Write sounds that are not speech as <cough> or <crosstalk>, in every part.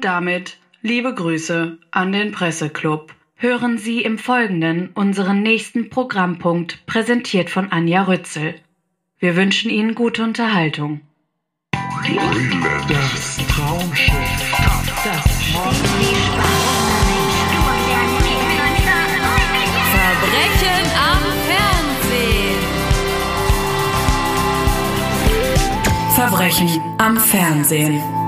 Und damit liebe Grüße an den Presseclub. Hören Sie im Folgenden unseren nächsten Programmpunkt, präsentiert von Anja Rützel. Wir wünschen Ihnen gute Unterhaltung. Das Traumschiff. Das Verbrechen am Fernsehen. Verbrechen am Fernsehen.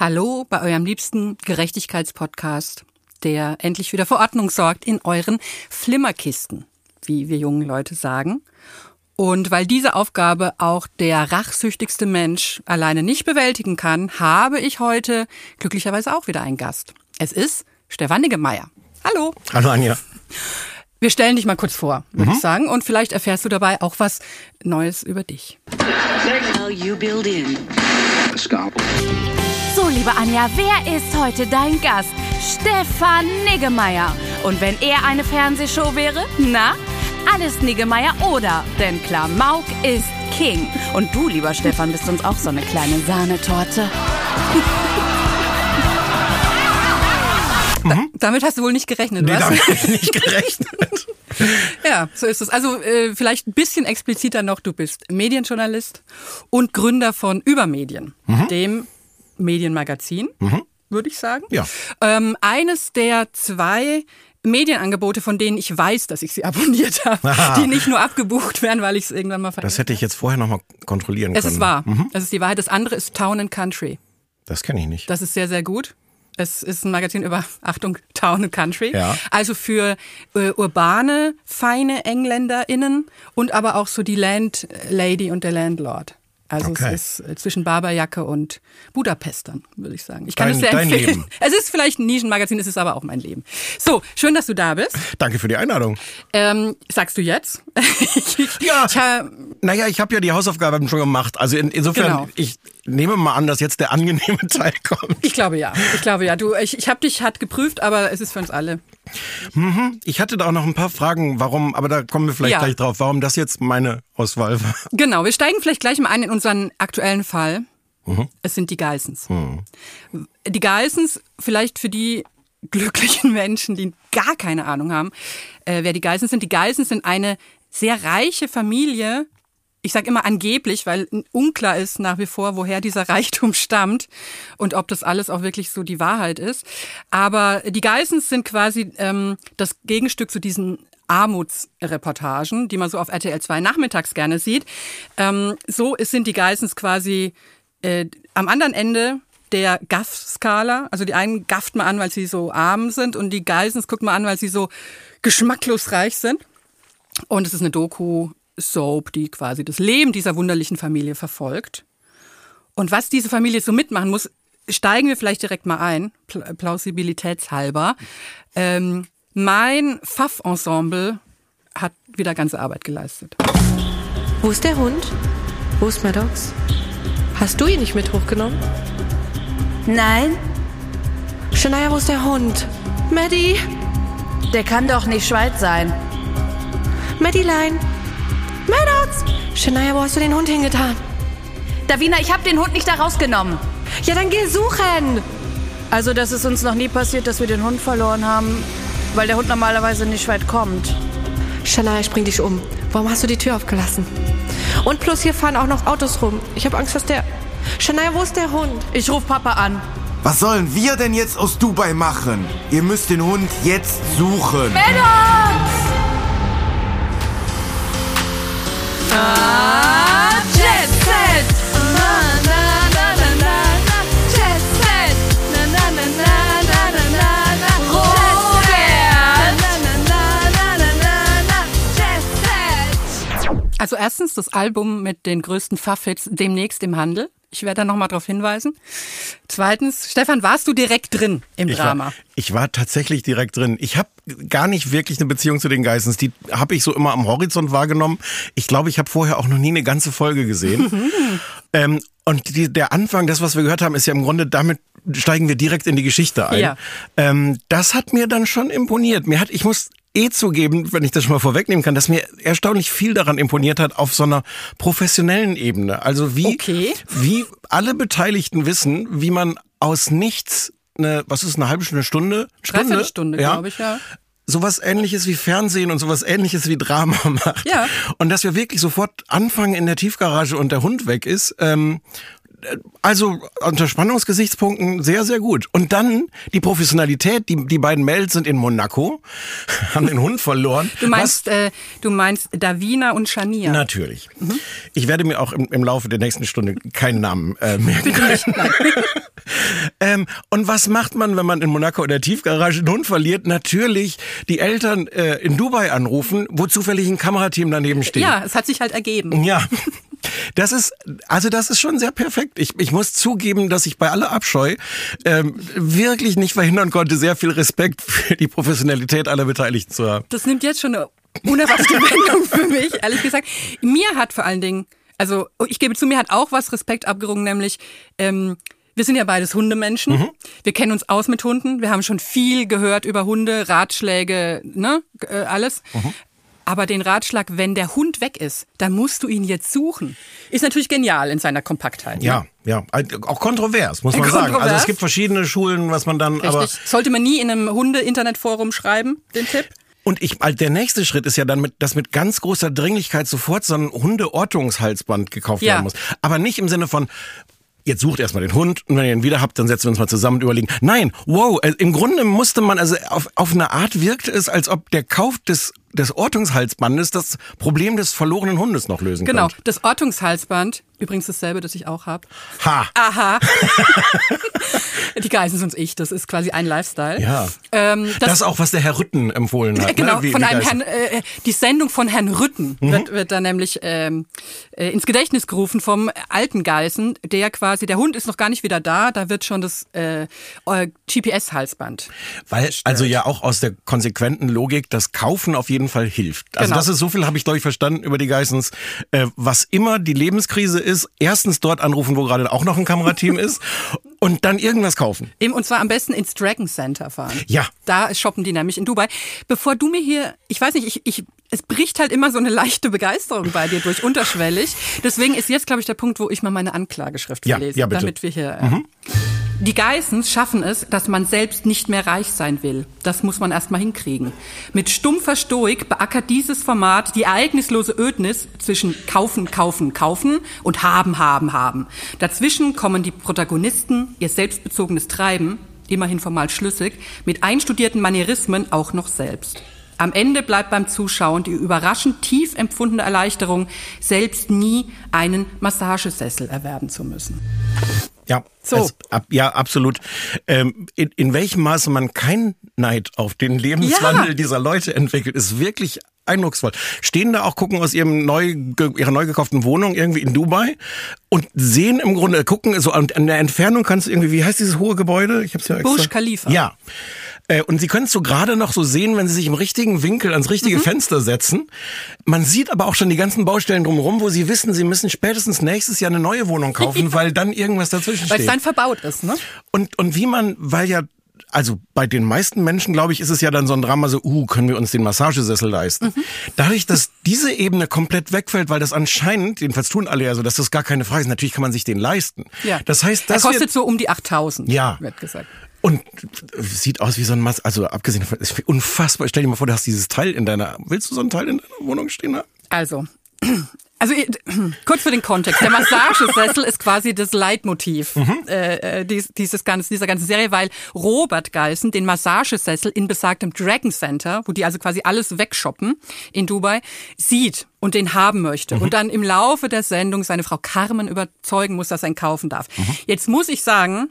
Hallo bei eurem liebsten Gerechtigkeitspodcast, der endlich wieder für Ordnung sorgt in euren Flimmerkisten, wie wir jungen Leute sagen. Und weil diese Aufgabe auch der rachsüchtigste Mensch alleine nicht bewältigen kann, habe ich heute glücklicherweise auch wieder einen Gast. Es ist Stefan Niggemeier. Hallo. Hallo Anja. Wir stellen dich mal kurz vor, würde ich sagen. Und vielleicht erfährst du dabei auch was Neues über dich. So, liebe Anja, wer ist heute dein Gast? Stefan Niggemeier. Und wenn er eine Fernsehshow wäre? Na? Alles Niggemeier oder? Denn Klamauk ist King. Und du, lieber Stefan, bist uns auch so eine kleine Sahnetorte. Da, damit hast du wohl nicht gerechnet, Nee, was? damit hab ich nicht gerechnet. <laughs> Ja, so ist es. Also äh, vielleicht ein bisschen expliziter noch, du bist Medienjournalist und Gründer von Übermedien, dem Medienmagazin, würde ich sagen. Ja. Ähm, eines der zwei Medienangebote, von denen ich weiß, dass ich sie <laughs> abonniert habe, Aha. die nicht nur abgebucht werden, weil ich es irgendwann mal Das hätte ich jetzt vorher nochmal kontrollieren Es können. ist wahr. Es ist die Wahrheit. Das andere ist Town and Country. Das kenne ich nicht. Das ist sehr, sehr gut. Es ist ein Magazin über, <laughs> Achtung, Town and Country. Ja. Also für äh, urbane, feine EngländerInnen und aber auch so die Landlady und der Landlord. Also Okay. es ist äh, zwischen Barberjacke und Budapestern, würde ich sagen. Ich kann Dein- es sehr dein empfehlen. Leben. <laughs> Es ist vielleicht ein Nischenmagazin, es ist aber auch mein Leben. So, schön, dass du da bist. Danke für die Einladung. Ähm, sagst du jetzt? <laughs> Ja. Ich, hab- Naja, ich habe ja die Hausaufgaben schon gemacht. Also in, insofern, Genau. ich nehme mal an, dass jetzt der angenehme <laughs> Teil kommt. ich glaube ja. Ich glaube ja. Du, ich, ich habe dich hart geprüft, aber es ist für uns alle. Ich hatte da auch noch ein paar Fragen, warum, aber da kommen wir vielleicht Ja. gleich drauf, warum das jetzt meine Auswahl war. Genau, wir steigen vielleicht gleich mal ein in unseren aktuellen Fall. Es sind die Geissens. Die Geissens, vielleicht für die glücklichen <laughs> Menschen, die gar keine Ahnung haben, äh, wer die Geissens sind. Die Geissens sind eine sehr reiche Familie. Ich sage immer angeblich, weil unklar ist nach wie vor, woher dieser Reichtum stammt und ob das alles auch wirklich so die Wahrheit ist. Aber die Geissens sind quasi ähm, das Gegenstück zu diesen Armutsreportagen, die man so auf RTL 2 nachmittags gerne sieht. Ähm, so sind die Geissens quasi äh, am anderen Ende der Gaff-Skala. Also die einen gafft man an, weil sie so arm sind und die Geissens guckt man an, weil sie so geschmacklos reich sind. Und es ist eine Doku-Soap, die quasi das Leben dieser wunderlichen Familie verfolgt. Und was diese Familie so mitmachen muss, steigen wir vielleicht direkt mal ein, pl- plausibilitätshalber. Ähm, mein Pfaff-Ensemble hat wieder ganze Arbeit geleistet. Wo ist der Hund? Wo ist Maddox? Hast du ihn nicht mit hochgenommen? Nein, Shania, wo ist der Hund? Maddie! der kann doch nicht Schweiz sein. Maddielein! Maddox! Shania, wo hast du den Hund hingetan? Davina, ich habe den Hund nicht da rausgenommen. Ja, dann geh suchen! Also, das ist uns noch nie passiert, dass wir den Hund verloren haben, weil der Hund normalerweise nicht weit kommt. Shania, ich bring dich um. Warum hast du die Tür aufgelassen? Und plus, hier fahren auch noch Autos rum. Ich habe Angst, dass der... Shania, wo ist der Hund? Ich ruf Papa an. Was sollen wir denn jetzt aus Dubai machen? Ihr müsst den Hund jetzt suchen. Ah, Also erstens das Album mit den größten Pfaff-Hits demnächst im Handel. Ich werde da nochmal darauf hinweisen. Zweitens, Stefan, warst du direkt drin im Ich Drama? war, ich war tatsächlich direkt drin. Ich habe gar nicht wirklich eine Beziehung zu den Geissens. Die habe ich so immer am Horizont wahrgenommen. Ich glaube, ich habe vorher auch noch nie eine ganze Folge gesehen. <laughs> ähm, und die, der Anfang, das, was wir gehört haben, ist ja im Grunde damit steigen wir direkt in die Geschichte ein. Ja. Ähm, das hat mir dann schon imponiert. Mir hat, ich muss eh zugeben, wenn ich das schon mal vorwegnehmen kann, dass mir erstaunlich viel daran imponiert hat auf so einer professionellen Ebene. Also wie, Okay. wie alle Beteiligten wissen, wie man aus nichts eine, was ist eine halbe Stunde, Stunde, Stunde, Dreiviertelstunde, glaube ich, ja. sowas ähnliches wie Fernsehen und sowas ähnliches wie Drama <laughs> macht. Ja. Und dass wir wirklich sofort anfangen in der Tiefgarage und der Hund weg ist. Ähm, also unter Spannungsgesichtspunkten sehr, sehr gut. Und dann die Professionalität, die, die beiden Mädels sind in Monaco, <laughs> haben den Hund verloren. Du meinst, äh, du meinst Davina und Shania. Natürlich. Mhm. Ich werde mir auch im, im Laufe der nächsten Stunde keinen Namen äh, merken können. <laughs> ähm, und was macht man, wenn man in Monaco in der Tiefgarage einen Hund verliert? Natürlich die Eltern äh, in Dubai anrufen, wo zufällig ein Kamerateam daneben steht. Ja, es hat sich halt ergeben. Ja. Das ist, also das ist schon sehr perfekt. Ich, ich muss zugeben, dass ich bei aller Abscheu ähm, wirklich nicht verhindern konnte, sehr viel Respekt für die Professionalität aller Beteiligten zu haben. Das nimmt jetzt schon eine unerwartete <laughs> Wendung für mich, ehrlich gesagt. Mir hat vor allen Dingen, also ich gebe zu, mir hat auch was Respekt abgerungen, nämlich ähm, wir sind ja beides Hundemenschen. Mhm. Wir kennen uns aus mit Hunden. Wir haben schon viel gehört über Hunde, Ratschläge, ne, äh, alles. Mhm. Aber den Ratschlag, wenn der Hund weg ist, dann musst du ihn jetzt suchen. Ist natürlich genial in seiner Kompaktheit. Ja, Ne? ja, auch kontrovers, muss man sagen. Also Kontrovers. es gibt verschiedene Schulen, was man dann, Richtig. aber Sollte man nie in einem Hunde-Internetforum schreiben, den Tipp? Und ich, also der nächste Schritt ist ja dann, mit, dass mit ganz großer Dringlichkeit sofort so ein Hundeortungshalsband gekauft Ja. werden muss. Aber nicht im Sinne von, jetzt sucht erstmal den Hund und wenn ihr ihn wieder habt, dann setzen wir uns mal zusammen und überlegen. Nein, wow, äh, im Grunde musste man, also auf, auf eine Art wirkte es, als ob der Kauf des, des Ortungshalsbandes das Problem des verlorenen Hundes noch lösen Genau, könnte. das Ortungshalsband, übrigens dasselbe, das ich auch habe. Ha! Aha. <laughs> <laughs> Die Geissens und ich, das ist quasi ein Lifestyle. Ja. Ähm, Das, das, ist auch, was der Herr Rütten empfohlen hat. äh, genau, ne? Wie- von wie einem Herrn, äh, die Sendung von Herrn Rütten Mhm. wird, wird da nämlich ähm, äh, ins Gedächtnis gerufen vom alten Geißen, der quasi, der Hund ist noch gar nicht wieder da, da wird schon das äh, äh, GPS-Halsband. Weil, also ja auch aus der konsequenten Logik, das Kaufen auf jeden Fall hilft. Also Genau. das ist so viel, habe ich glaube ich verstanden über die Geissens. Äh, was immer die Lebenskrise ist, erstens dort anrufen, wo gerade auch noch ein Kamerateam <laughs> ist und dann irgendwas kaufen. Eben, und zwar am besten ins Dragon Center fahren. Ja. Da shoppen die nämlich in Dubai. Bevor du mir hier, ich weiß nicht, ich, ich, es bricht halt immer so eine leichte Begeisterung bei dir durch, unterschwellig. Deswegen ist jetzt, glaube ich, der Punkt, wo ich mal meine Anklageschrift Ja, verlese, ja. Mhm. damit wir hier. Äh, Die Geissens schaffen es, dass man selbst nicht mehr reich sein will. Das muss man erst mal hinkriegen. Mit stumpfer Stoik beackert dieses Format die ereignislose Ödnis zwischen kaufen, kaufen, kaufen und haben, haben, haben. Dazwischen kommen die Protagonisten, ihr selbstbezogenes Treiben, immerhin formal schlüssig, mit einstudierten Manierismen auch noch selbst. Am Ende bleibt beim Zuschauen die überraschend tief empfundene Erleichterung, selbst nie einen Massagesessel erwerben zu müssen. Ja, So. es, ab, ja, absolut. Ähm, in, in welchem Maße man kein Neid auf den Lebenswandel Ja. dieser Leute entwickelt, ist wirklich eindrucksvoll. Stehen da auch, gucken aus ihrem neu, ihrer neu gekauften Wohnung irgendwie in Dubai und sehen im Grunde, gucken so an, an der Entfernung kannst du irgendwie, wie heißt dieses hohe Gebäude? Ich hab's ja extra. Burj Khalifa. Ja. Äh, Und Sie können es so gerade noch so sehen, wenn Sie sich im richtigen Winkel ans richtige Mhm. Fenster setzen. Man sieht aber auch schon die ganzen Baustellen drumherum, wo Sie wissen, Sie müssen spätestens nächstes Jahr eine neue Wohnung kaufen, <laughs> weil dann irgendwas dazwischen Weil es steht. dann verbaut ist, ne? Und, und wie man, weil ja, also bei den meisten Menschen, glaube ich, ist es ja dann so ein Drama so, uh, können wir uns den Massagesessel leisten? Mhm. Dadurch, dass diese Ebene komplett wegfällt, weil das anscheinend, jedenfalls tun alle ja so, dass das gar keine Frage ist, natürlich kann man sich den leisten. Ja. Das heißt, er das kostet so um die 8000, Ja. wird gesagt. Und sieht aus wie so ein Mass, also abgesehen davon, ist unfassbar. Stell dir mal vor, du hast dieses Teil in deiner, willst du so ein Teil in deiner Wohnung stehen haben? Also, <clears throat> also kurz für den Kontext. Der Massagesessel ist quasi das Leitmotiv äh, äh, dies, dieses ganzen, dieser ganzen Serie, weil Robert Geissen den Massagesessel in besagtem Dragon Center, wo die also quasi alles wegshoppen in Dubai, sieht und den haben möchte und dann im Laufe der Sendung seine Frau Carmen überzeugen muss, dass er ihn kaufen darf. Jetzt muss ich sagen,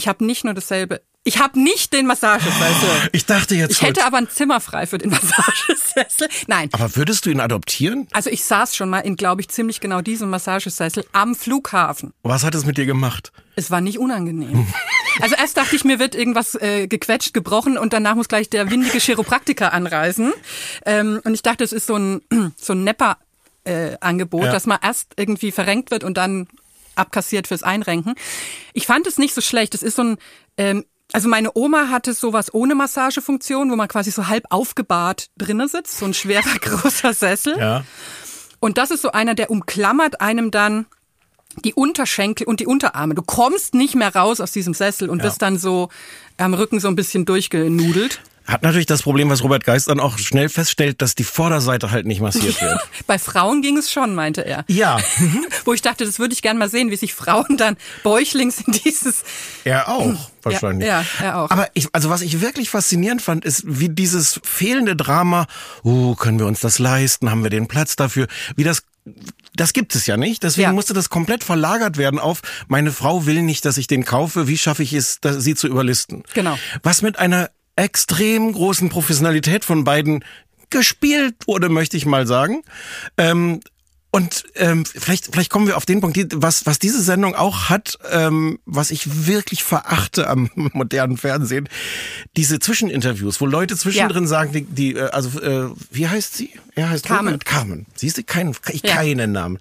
ich habe nicht nur dasselbe, ich habe nicht den Massagesessel. Ich dachte jetzt. Ich hätte aber ein Zimmer frei für den <laughs> Massagesessel. Nein, aber würdest du ihn adoptieren? also ich saß schon mal in, glaube ich, ziemlich genau diesem Massagesessel am Flughafen. Was hat es mit dir gemacht? Es war nicht unangenehm. Also erst dachte ich, mir wird irgendwas äh, gequetscht, gebrochen und danach muss gleich der windige Chiropraktiker anreisen. Ähm, und ich dachte, es ist so ein, <clears throat> so ein Nepper-Angebot, Ja. dass man erst irgendwie verrenkt wird und dann abkassiert fürs Einrenken. Ich fand es nicht so schlecht. Es ist so ein, ähm, also meine Oma hatte sowas ohne Massagefunktion, wo man quasi so halb aufgebahrt drinnen sitzt, so ein schwerer <laughs> großer Sessel. Ja. Und das ist so einer, der umklammert einem dann die Unterschenkel und die Unterarme. Du kommst nicht mehr raus aus diesem Sessel und wirst dann so am Rücken so ein bisschen durchgenudelt. Hat natürlich das Problem, was Robert Geist dann auch schnell feststellt, dass die Vorderseite halt nicht massiert <laughs> wird. Bei Frauen ging es schon, meinte er. Ja, <laughs> Wo ich dachte, das würde ich gern mal sehen, wie sich Frauen dann bäuchlings in dieses er auch wahrscheinlich. Ja, ja, er auch. Aber ich, also was ich wirklich faszinierend fand, ist, wie dieses fehlende Drama, uh, können wir uns das leisten, haben wir den Platz dafür, wie das das gibt es ja nicht. Deswegen Ja. musste das komplett verlagert werden auf, meine Frau will nicht, dass ich den kaufe. Wie schaffe ich es, sie zu überlisten? Genau. Was mit einer extrem großen Professionalität von beiden gespielt wurde, möchte ich mal sagen. Ähm, und ähm, vielleicht, vielleicht kommen wir auf den Punkt, die, was, was diese Sendung auch hat, ähm, was ich wirklich verachte am <laughs> modernen Fernsehen, diese Zwischeninterviews, wo Leute zwischendrin sagen, die, die äh, also äh, wie heißt sie? Er heißt Carmen. Robert Carmen. Siehst du, kein, ich Ja. keinen Namen.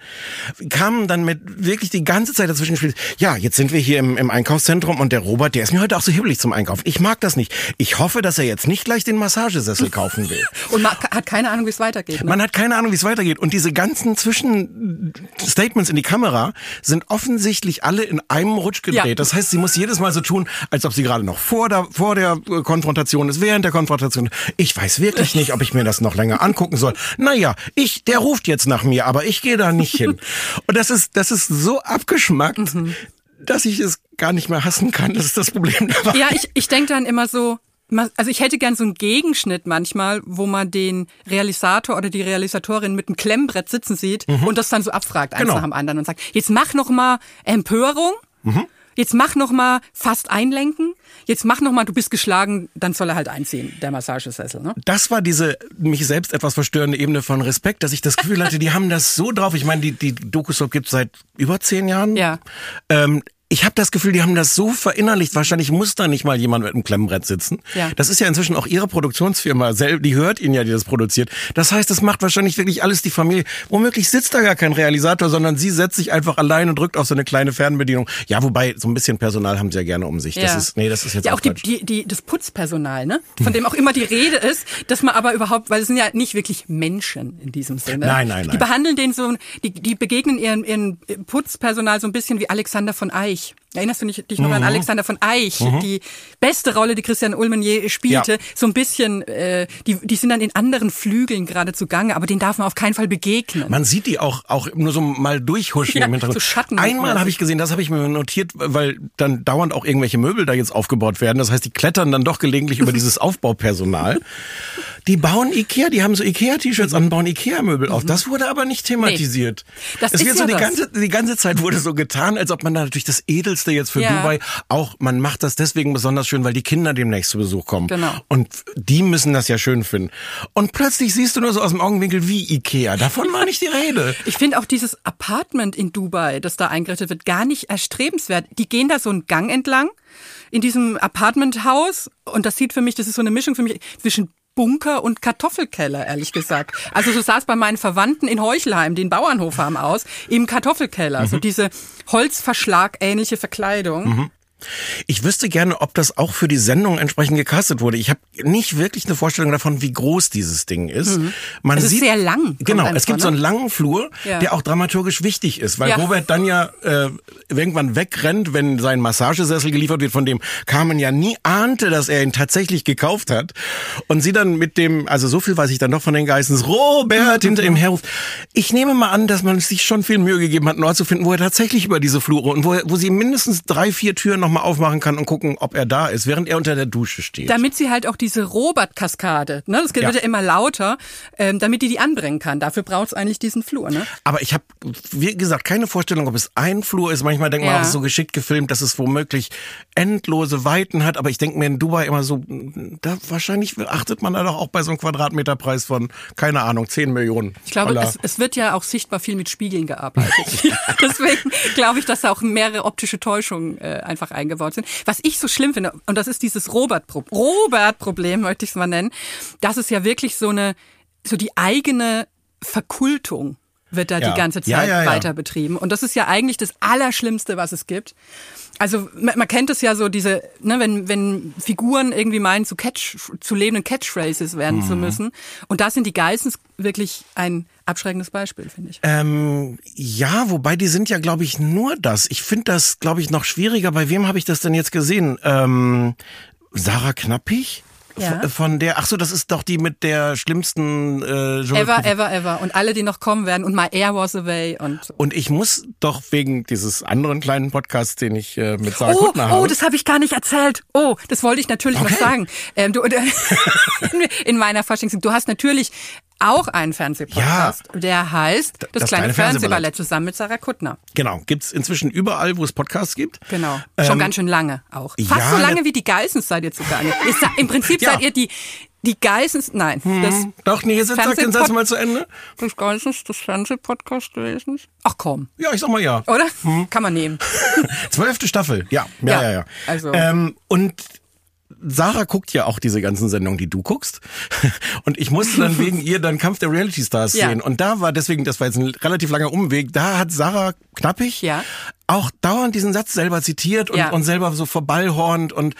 Carmen dann mit wirklich die ganze Zeit dazwischen spielt. Ja, jetzt sind wir hier im, im Einkaufszentrum und der Robert, der ist mir heute auch so hibbelig zum Einkaufen. Ich mag das nicht. Ich hoffe, dass er jetzt nicht gleich den Massagesessel kaufen will. <laughs> Und man hat keine Ahnung, wie es weitergeht. Ne? Man hat keine Ahnung, wie es weitergeht. Und diese ganzen Zwischenstatements in die Kamera sind offensichtlich alle in einem Rutsch gedreht. Ja. Das heißt, sie muss jedes Mal so tun, als ob sie gerade noch vor der, vor der äh, Konfrontation ist, während der Konfrontation. Ich weiß wirklich nicht, ob ich mir das noch länger angucken soll. Naja, ich, der ruft jetzt nach mir, aber ich gehe da nicht hin. <laughs> Und das ist, das ist so abgeschmackt, dass ich es gar nicht mehr hassen kann. Das ist das Problem dabei. Ja, ich, ich denke dann immer so, also ich hätte gern so einen Gegenschnitt manchmal, wo man den Realisator oder die Realisatorin mit einem Klemmbrett sitzen sieht und das dann so abfragt, eins Genau. nach dem anderen und sagt, jetzt mach noch mal Empörung, jetzt mach noch mal fast einlenken, jetzt mach noch mal, du bist geschlagen, dann soll er halt einziehen, der Massagesessel. Ne? das war diese mich selbst etwas verstörende Ebene von Respekt, dass ich das Gefühl hatte, die haben das so drauf. Ich meine, die, die Doku-Soap gibt seit über zehn Jahren. Ja. Ähm, ich habe das Gefühl, die haben das so verinnerlicht. Wahrscheinlich muss da nicht mal jemand mit einem Klemmbrett sitzen. Ja. Das ist ja inzwischen auch ihre Produktionsfirma. Die hört ihn ja, die das produziert. Das heißt, das macht wahrscheinlich wirklich alles die Familie. Womöglich sitzt da gar kein Realisator, sondern sie setzt sich einfach allein und drückt auf so eine kleine Fernbedienung. Ja, wobei so ein bisschen Personal haben sie ja gerne um sich. Das Ja. ist, nee, das ist jetzt ja, auch die, Quatsch. die, die, das Putzpersonal, ne? Von dem auch immer die Rede ist, dass man aber überhaupt, weil es sind ja nicht wirklich Menschen in diesem Sinne. Nein, nein, Die nein. behandeln den so, die, die begegnen ihren, ihren Putzpersonal so ein bisschen wie Alexander von Eich. euch. Erinnerst du dich noch Mhm. an Alexander von Eich? Die beste Rolle, die Christian Ullmann je spielte. Ja. So ein bisschen, äh, die, die sind dann in anderen Flügeln gerade zugange, aber den darf man auf keinen Fall begegnen. Man sieht die auch, auch nur so mal durchhuschen Ja, im Hintergrund. so Schatten- Einmal habe ich gesehen, das habe ich mir notiert, weil dann dauernd auch irgendwelche Möbel da jetzt aufgebaut werden. Das heißt, die klettern dann doch gelegentlich über <laughs> dieses Aufbaupersonal. Die bauen Ikea, die haben so Ikea-T-Shirts an, bauen Ikea-Möbel auf. Das wurde aber nicht thematisiert. Das es ist wird so ja die das. ganze, die ganze Zeit wurde so getan, als ob man da natürlich das Edelste jetzt für Ja. Dubai auch, man macht das deswegen besonders schön, weil die Kinder demnächst zu Besuch kommen. Genau. Und die müssen das ja schön finden. Und plötzlich siehst du nur so aus dem Augenwinkel wie Ikea. Davon war nicht die Rede. <laughs> Ich finde auch dieses Apartment in Dubai, das da eingerichtet wird, gar nicht erstrebenswert. Die gehen da so einen Gang entlang in diesem Apartmenthaus und das sieht für mich, das ist so eine Mischung für mich zwischen Bunker und Kartoffelkeller, ehrlich gesagt. Also so sah es bei meinen Verwandten in Heuchelheim, die einen Bauernhof haben, aus, im Kartoffelkeller. So diese Holzverschlag-ähnliche Verkleidung. Ich wüsste gerne, ob das auch für die Sendung entsprechend gecastet wurde. Ich habe nicht wirklich eine Vorstellung davon, wie groß dieses Ding ist. Man Es ist sehr lang, Genau, es gibt vor, so ne? einen langen Flur, Ja. der auch dramaturgisch wichtig ist, weil Ja. Robert dann ja äh, irgendwann wegrennt, wenn sein Massagesessel geliefert wird, von dem Carmen ja nie ahnte, dass er ihn tatsächlich gekauft hat. Und sie dann mit dem, also so viel weiß ich dann noch von den Geistens, Robert hinter ihm herruft. Ich nehme mal an, dass man sich schon viel Mühe gegeben hat, einen Ort zu finden, wo er tatsächlich über diese Flure und wo, er, wo sie mindestens drei, vier Türen nochmal aufmachen kann und gucken, ob er da ist, während er unter der Dusche steht. Damit sie halt auch diese Robert-Kaskade, ne, das wird Ja. ja immer lauter, ähm, damit die die anbringen kann. Dafür braucht es eigentlich diesen Flur, ne? Aber ich habe, wie gesagt, keine Vorstellung, ob es ein Flur ist. Manchmal denkt man Ja. auch, es ist so geschickt gefilmt, dass es womöglich endlose Weiten hat. Aber ich denke mir in Dubai immer so, da wahrscheinlich achtet man da doch auch bei so einem Quadratmeterpreis von, keine Ahnung, 10 Millionen. Ich glaube, es, es wird ja auch sichtbar viel mit Spiegeln gearbeitet. <laughs> Deswegen glaube ich, dass da auch mehrere optische Täuschungen äh, einfach eingebaut sind. Was ich so schlimm finde, und das ist dieses Robert-Pro- Robert-Problem, möchte ich es mal nennen, das ist ja wirklich so eine, so die eigene Verkultung wird da Ja. die ganze Zeit ja, ja. weiter betrieben. Und das ist ja eigentlich das Allerschlimmste, was es gibt. Also man, man kennt es ja so, diese, ne, wenn, wenn Figuren irgendwie meinen, zu Catch, zu lebenden Catchphrases werden Mhm. zu müssen. Und da sind die Geissens wirklich ein abschreckendes Beispiel, finde ich. Ähm, ja, wobei die sind ja, glaube ich, nur das. Ich finde das, glaube ich, noch schwieriger. Bei wem habe ich das denn jetzt gesehen? Ähm, Sarah Knappig? Ja. Von, der, ach so, das ist doch die mit der schlimmsten äh, Ever, Journalistin- ever, ever. Und alle, die noch kommen werden. Und My Air Was Away. Und Und ich muss doch wegen dieses anderen kleinen Podcasts, den ich äh, mit Sarah Oh, Kuttner habe. oh, das habe ich gar nicht erzählt. Oh, das wollte ich natürlich Okay. noch sagen. Ähm, du, <laughs> in meiner Faschings, du hast natürlich auch einen Fernsehpodcast, der heißt Das, das kleine, kleine Fernsehballett zusammen mit Sarah Kuttner. Genau, gibt's inzwischen überall, wo es Podcasts gibt. Genau. Schon Ähm, ganz schön lange auch. ja, Fast so lange ne- wie die Geissens seid ihr. Ihr seid- Im Prinzip Ja. seid ihr die, die Geissens, nein, das Doch, nee, jetzt sag den Satz mal zu Ende. des Geissens, des Fernsehpodcast gewesen. Ach komm, Ja, ich sag mal ja. oder? Kann man nehmen. <laughs> Zwölfte Staffel, ja. Ja, Ja, ja, ja. also- Ähm, und Sarah guckt ja auch diese ganzen Sendungen, die du guckst. <laughs> Und ich musste dann wegen ihr dann Kampf der Reality Stars Ja. sehen. Und da war deswegen, das war jetzt ein relativ langer Umweg, da hat Sarah Knappig Ja. auch dauernd diesen Satz selber zitiert und, Ja. und selber so verballhornt und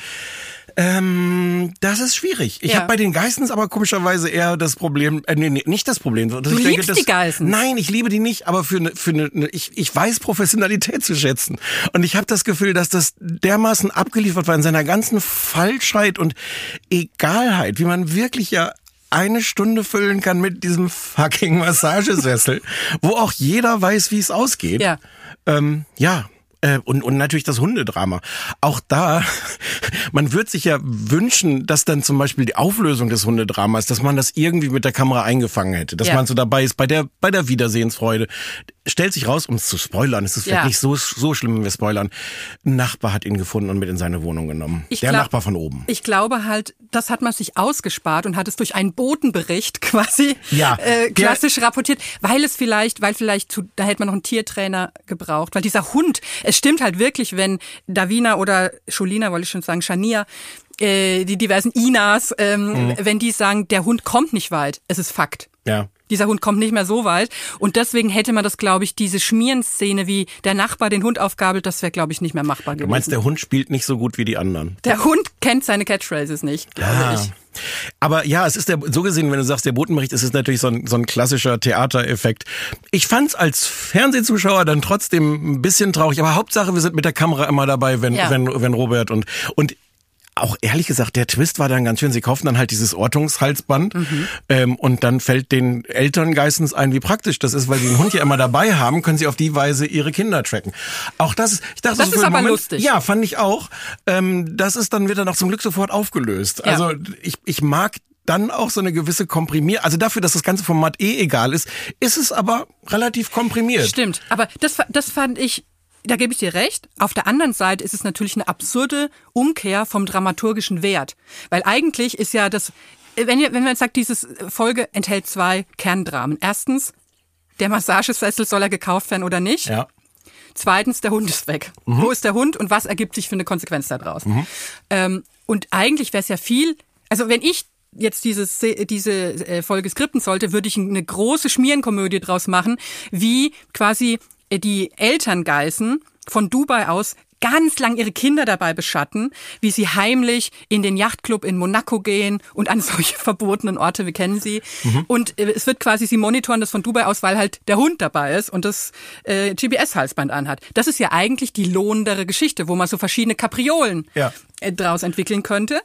ähm, das ist schwierig. Ich Ja. habe bei den Geistens aber komischerweise eher das Problem, äh, nee, nee, nicht das Problem. Dass Du ich denke, liebst das, die Geissens. Nein, ich liebe die nicht, aber für eine, für eine, eine ich, ich weiß Professionalität zu schätzen. Und ich habe das Gefühl, dass das dermaßen abgeliefert war in seiner ganzen Falschheit und Egalheit, wie man wirklich ja eine Stunde füllen kann mit diesem fucking Massagesessel, wo auch jeder weiß, wie es ausgeht. Ja. Ähm, ja. Äh, Und, und natürlich das Hundedrama. Auch da, <laughs> man wird sich ja wünschen, dass dann zum Beispiel die Auflösung des Hundedramas, dass man das irgendwie mit der Kamera eingefangen hätte, dass Ja. man so dabei ist bei der, bei der Wiedersehensfreude. Stellt sich raus, um es zu spoilern, es ist Ja. nicht so, so schlimm, wenn wir spoilern. Ein Nachbar hat ihn gefunden und mit in seine Wohnung genommen. Ich der glaub- Nachbar von oben. Ich glaube halt, das hat man sich ausgespart und hat es durch einen Botenbericht <laughs> quasi Ja, äh, der- klassisch rapportiert, weil es vielleicht, weil vielleicht zu, da hätte man noch einen Tiertrainer gebraucht, weil dieser Hund, es stimmt halt wirklich, wenn Davina oder Scholina, wollte ich schon sagen, Shania, äh, die diversen Inas, ähm, Mhm. wenn die sagen, der Hund kommt nicht weit, es ist Fakt. Ja. Dieser Hund kommt nicht mehr so weit. Und deswegen hätte man das, glaube ich, diese Schmierenszene, wie der Nachbar den Hund aufgabelt, das wäre, glaube ich, nicht mehr machbar Du gewesen. meinst, der Hund spielt nicht so gut wie die anderen? der Hund kennt seine Catchphrases nicht, glaube Ah. ich. Aber ja, es ist der, so gesehen, wenn du sagst, der Botenbericht, ist es natürlich so ein, so ein klassischer Theatereffekt. Ich fand's als Fernsehzuschauer dann trotzdem ein bisschen traurig, aber Hauptsache, wir sind mit der Kamera immer dabei, wenn, Ja. wenn, wenn Robert und, und auch ehrlich gesagt, der Twist war dann ganz schön. Sie kaufen dann halt dieses Ortungshalsband Mhm. ähm, und dann fällt den Eltern geistens ein, wie praktisch das ist, weil sie den Hund ja immer dabei haben, können sie auf die Weise ihre Kinder tracken. Auch das ist, ich dachte, Das so ist aber Moment, lustig. Ja, fand ich auch. Ähm, das ist dann wird dann auch zum Glück sofort aufgelöst. Ja. Also ich, ich mag dann auch so eine gewisse Komprimier, also dafür, dass das ganze Format eh egal ist, ist es aber relativ komprimiert. Stimmt, aber das, das fand ich, da gebe ich dir recht. Auf der anderen Seite ist es natürlich eine absurde Umkehr vom dramaturgischen Wert. Weil eigentlich ist ja das, wenn, ihr, wenn man sagt, diese Folge enthält zwei Kerndramen. Erstens, der Massagesessel soll er gekauft werden oder nicht? Ja. Zweitens, der Hund ist weg. Wo ist der Hund und was ergibt sich für eine Konsequenz daraus? Ähm, und eigentlich wäre es ja viel, also wenn ich jetzt dieses, diese äh, Folge skripten sollte, würde ich eine große Schmierenkomödie draus machen, wie quasi die Eltern Geißen von Dubai aus ganz lang ihre Kinder dabei beschatten, wie sie heimlich in den Yachtclub in Monaco gehen und an <laughs> solche verbotenen Orte, wir kennen sie. Und äh, es wird quasi, sie monitoren das von Dubai aus, weil halt der Hund dabei ist und das äh, GPS-Halsband anhat. Das ist ja eigentlich die lohnendere Geschichte, wo man so verschiedene Kapriolen Ja. äh, draus entwickeln könnte.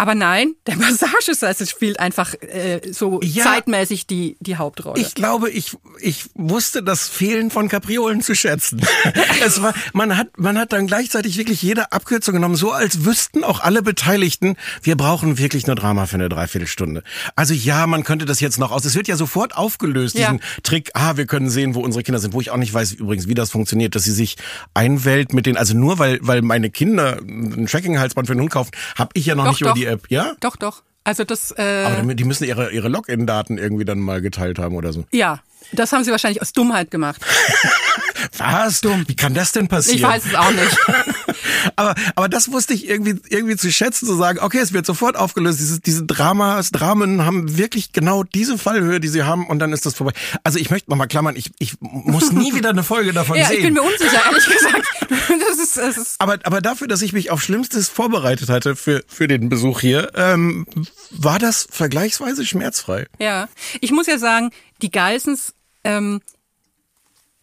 Aber nein, der <laughs> Massagesessel spielt einfach äh, so Ja. zeitmäßig die, die Hauptrolle. Ich glaube, ich, ich wusste das Fehlen von Kapriolen zu schätzen. <laughs> es war, man hat, man hat dann gleichzeitig wirklich jede Abkürzung genommen, so als wüssten auch alle Beteiligten, wir brauchen wirklich nur Drama für eine Dreiviertelstunde. Also ja, man könnte das jetzt noch aus. Es wird ja sofort aufgelöst, Ja. diesen Trick, ah, wir können sehen, wo unsere Kinder sind, wo ich auch nicht weiß übrigens, wie das funktioniert, dass sie sich einwählt mit den, also nur weil, weil meine Kinder ein Tracking-Halsband für den Hund kaufen, habe ich ja noch Doch, nicht über doch. die App, ja? doch, doch. Also das, äh, Aber die müssen ihre, ihre Login-Daten irgendwie dann mal geteilt haben oder so. ja, das haben sie wahrscheinlich aus Dummheit gemacht. <laughs> Was? Wie kann das denn passieren? Ich weiß es auch nicht. <laughs> Aber, aber das wusste ich irgendwie, irgendwie zu schätzen, zu sagen, okay, es wird sofort aufgelöst. Dieses, diese Dramas, Dramen haben wirklich genau diese Fallhöhe, die sie haben und dann ist das vorbei. Also ich möchte nochmal klammern, ich, ich muss nie wieder eine Folge davon Ja, sehen. ich bin mir unsicher, ehrlich gesagt. <laughs> Das ist, das ist aber, aber dafür, dass ich mich auf Schlimmstes vorbereitet hatte für, für den Besuch hier, ähm, war das vergleichsweise schmerzfrei. Ja, ich muss ja sagen, die Geissens, ähm,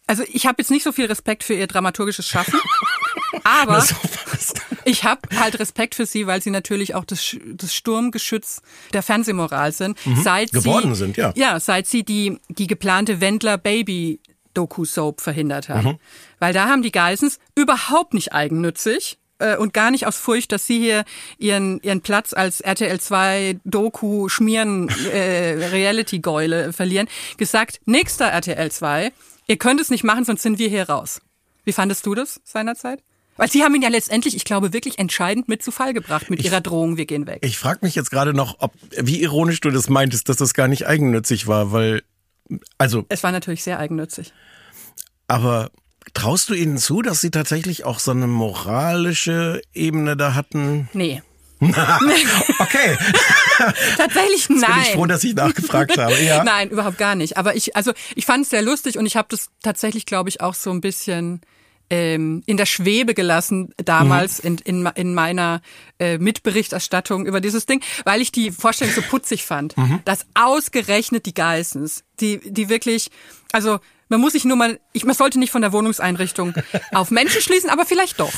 also ich habe jetzt nicht so viel Respekt für ihr dramaturgisches Schaffen, <laughs> aber ich habe halt Respekt für sie, weil sie natürlich auch das, das Sturmgeschütz der Fernsehmoral sind. Seit Mhm. Geworden sie, sind, ja. Ja, seit sie die, die geplante Wendler-Baby Doku-Soap verhindert haben. Mhm. Weil da haben die Geissens überhaupt nicht eigennützig äh, und gar nicht aus Furcht, dass sie hier ihren, ihren Platz als RTL 2 Doku Schmieren äh, <laughs> Reality Geule verlieren, gesagt, nächster RTL 2, ihr könnt es nicht machen, sonst sind wir hier raus. Wie fandest du das seinerzeit? Weil sie haben ihn ja letztendlich, ich glaube, wirklich entscheidend mit zu Fall gebracht mit ihrer Drohung, wir gehen weg. Ich frage mich jetzt gerade noch, ob, wie ironisch du das meintest, dass das gar nicht eigennützig war, weil, also, es war natürlich sehr eigennützig. aber traust du ihnen zu, dass sie tatsächlich auch so eine moralische Ebene da hatten? Nee. <laughs> Okay, <laughs> Tatsächlich bin nein. ich froh, dass ich nachgefragt <laughs> habe. Ja. Nein, überhaupt gar nicht. Aber ich, also ich fand es sehr lustig und ich habe das tatsächlich, glaube ich, auch so ein bisschen ähm, in der Schwebe gelassen damals in, in, in meiner äh, Mitberichterstattung über dieses Ding, weil ich die Vorstellung so putzig fand, dass ausgerechnet die Geissens, die, die wirklich, also man muss sich nur mal, ich, man sollte nicht von der Wohnungseinrichtung <laughs> auf Menschen schließen, aber vielleicht doch.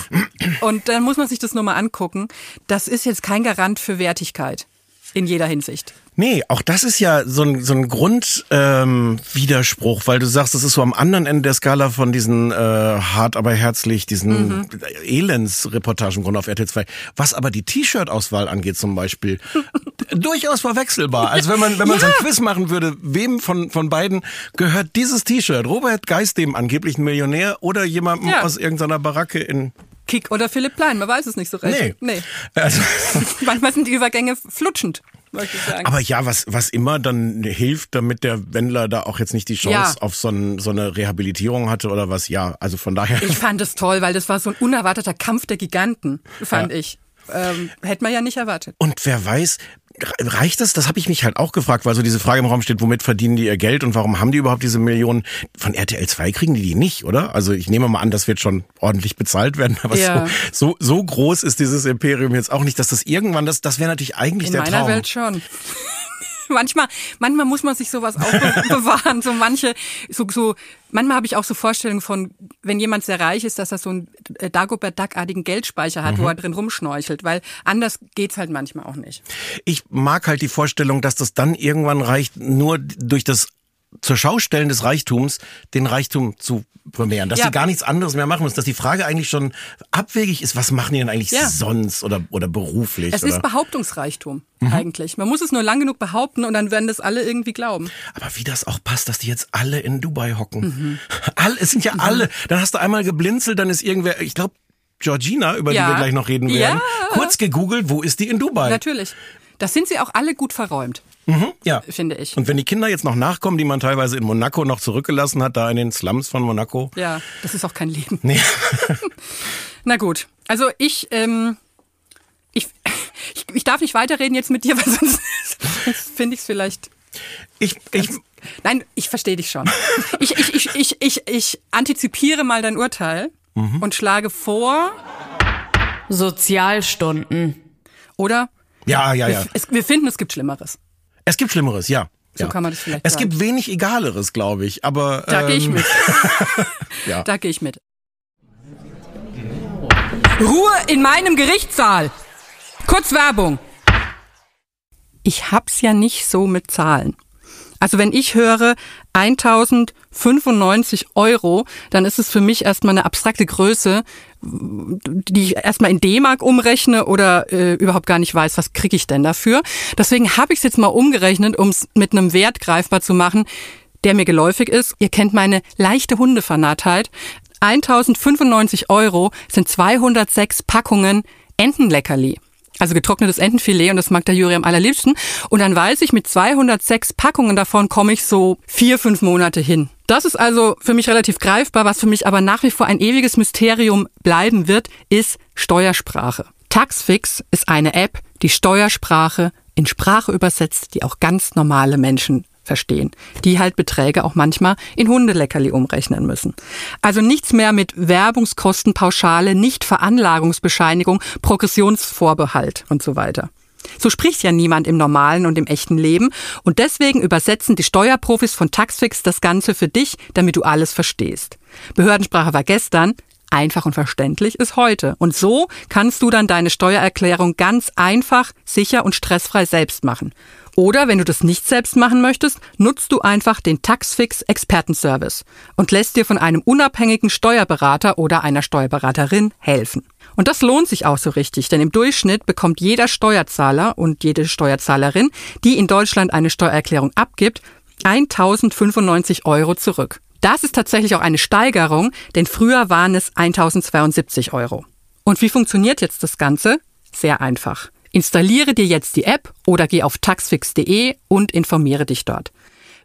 Und dann muss man sich das nur mal angucken. Das ist jetzt kein Garant für Wertigkeit in jeder Hinsicht. Nee, auch das ist ja so ein, so ein Grundwiderspruch, ähm, Widerspruch, weil du sagst, das ist so am anderen Ende der Skala von diesen äh, hart aber herzlich, diesen Mhm. Elendsreportagen auf RTL 2. Was aber die T-Shirt-Auswahl angeht zum Beispiel, <laughs> durchaus verwechselbar. Also wenn man, wenn man so ein Quiz machen würde, wem von, von beiden gehört dieses T-Shirt? Robert Geist, dem angeblichen Millionär oder jemandem Ja. aus irgendeiner Baracke in... Kick oder Philipp Plein, man weiß es nicht so recht. Nee. nee. Also, <laughs> Manchmal sind die Übergänge flutschend, möchte ich sagen. Aber ja, was, was immer dann hilft, damit der Wendler da auch jetzt nicht die Chance Ja. auf so, ein, so eine Rehabilitierung hatte oder was, ja, also von daher. ich fand es toll, weil das war so ein unerwarteter Kampf der Giganten, fand ich. Ähm, hätte man ja nicht erwartet. Und wer weiß, reicht das? Das habe ich mich halt auch gefragt, weil so diese Frage im Raum steht, womit verdienen die ihr Geld und warum haben die überhaupt diese Millionen? Von RTL 2 kriegen die die nicht, oder? Also ich nehme mal an, das wird schon ordentlich bezahlt werden, aber Ja. so, so, so groß ist dieses Imperium jetzt auch nicht, dass das irgendwann, das, das wäre natürlich eigentlich In der meiner Traum. Welt schon. <laughs> manchmal, manchmal muss man sich sowas auch be <laughs> bewahren. So manche, so, so, manchmal habe ich auch so Vorstellungen von, wenn jemand sehr reich ist, dass er so einen äh, Dagobert Duck-artigen Geldspeicher hat, Mhm. wo er drin rumschnorchelt, weil anders geht's halt manchmal auch nicht. Ich mag halt die Vorstellung, dass das dann irgendwann reicht, nur durch das zur Schaustellen des Reichtums den Reichtum zu vermehren. Dass Ja. sie gar nichts anderes mehr machen müssen. Dass die Frage eigentlich schon abwegig ist, was machen die denn eigentlich Ja. sonst oder, oder beruflich? Es oder? ist Behauptungsreichtum Mhm. eigentlich. Man muss es nur lang genug behaupten und dann werden das alle irgendwie glauben. Aber wie das auch passt, dass die jetzt alle in Dubai hocken. Mhm. <laughs> Alle, es sind ja alle. Dann hast du einmal geblinzelt, dann ist irgendwer, ich glaube, Georgina, über Ja. die wir gleich noch reden werden, Ja. kurz gegoogelt, wo ist die in Dubai? Natürlich. Das sind sie auch alle gut verräumt, Mhm, ja. finde ich. Und wenn die Kinder jetzt noch nachkommen, die man teilweise in Monaco noch zurückgelassen hat, da in den Slums von Monaco. Ja, das ist auch kein Leben. Nee. <laughs> <laughs> Na gut, also ich, ähm, ich, ich, ich darf nicht weiterreden jetzt mit dir, weil sonst, <laughs> finde ich es vielleicht. Ich, ich, Nein, ich verstehe dich schon. Ich, ich, ich, ich, ich, ich antizipiere mal dein Urteil Mhm. und schlage vor, Sozialstunden. oder? ja, ja, ja. Es, wir finden, es gibt Schlimmeres. Es gibt Schlimmeres, ja. So ja. kann man das vielleicht Es sagen. gibt wenig Egaleres, glaube ich. Aber Da gehe ich ähm, mit. <laughs> <laughs> Ja. Da gehe ich mit. Ruhe in meinem Gerichtssaal. Kurz Werbung. Ich hab's ja nicht so mit Zahlen. Also wenn ich höre 1095 Euro, dann ist es für mich erstmal eine abstrakte Größe, die ich erstmal in D-Mark umrechne oder äh, überhaupt gar nicht weiß, was kriege ich denn dafür. Deswegen habe ich es jetzt mal umgerechnet, um es mit einem Wert greifbar zu machen, der mir geläufig ist. Ihr kennt meine leichte Hundefanatheit. 1095 Euro sind 206 Packungen Entenleckerli. Also getrocknetes Entenfilet und das mag der Juri am allerliebsten. Und dann weiß ich, mit 206 Packungen davon komme ich so vier, fünf Monate hin. Das ist also für mich relativ greifbar. Was für mich aber nach wie vor ein ewiges Mysterium bleiben wird, ist Steuersprache. Taxfix ist eine App, die Steuersprache in Sprache übersetzt, die auch ganz normale Menschen verstehen, die halt Beträge auch manchmal in Hundeleckerli umrechnen müssen. Also nichts mehr mit Werbungskostenpauschale, nicht Veranlagungsbescheinigung, Progressionsvorbehalt und so weiter. So spricht ja niemand im normalen und im echten Leben und deswegen übersetzen die Steuerprofis von Taxfix das Ganze für dich, damit du alles verstehst. Behördensprache war gestern, einfach und verständlich ist heute. Und so kannst du dann deine Steuererklärung ganz einfach, sicher und stressfrei selbst machen. Oder wenn du das nicht selbst machen möchtest, nutzt du einfach den Taxfix Expertenservice und lässt dir von einem unabhängigen Steuerberater oder einer Steuerberaterin helfen. Und das lohnt sich auch so richtig, denn im Durchschnitt bekommt jeder Steuerzahler und jede Steuerzahlerin, die in Deutschland eine Steuererklärung abgibt, 1095 Euro zurück. Das ist tatsächlich auch eine Steigerung, denn früher waren es 1072 Euro. Und wie funktioniert jetzt das Ganze? Sehr einfach. Installiere dir jetzt die App oder geh auf taxfix.de und informiere dich dort.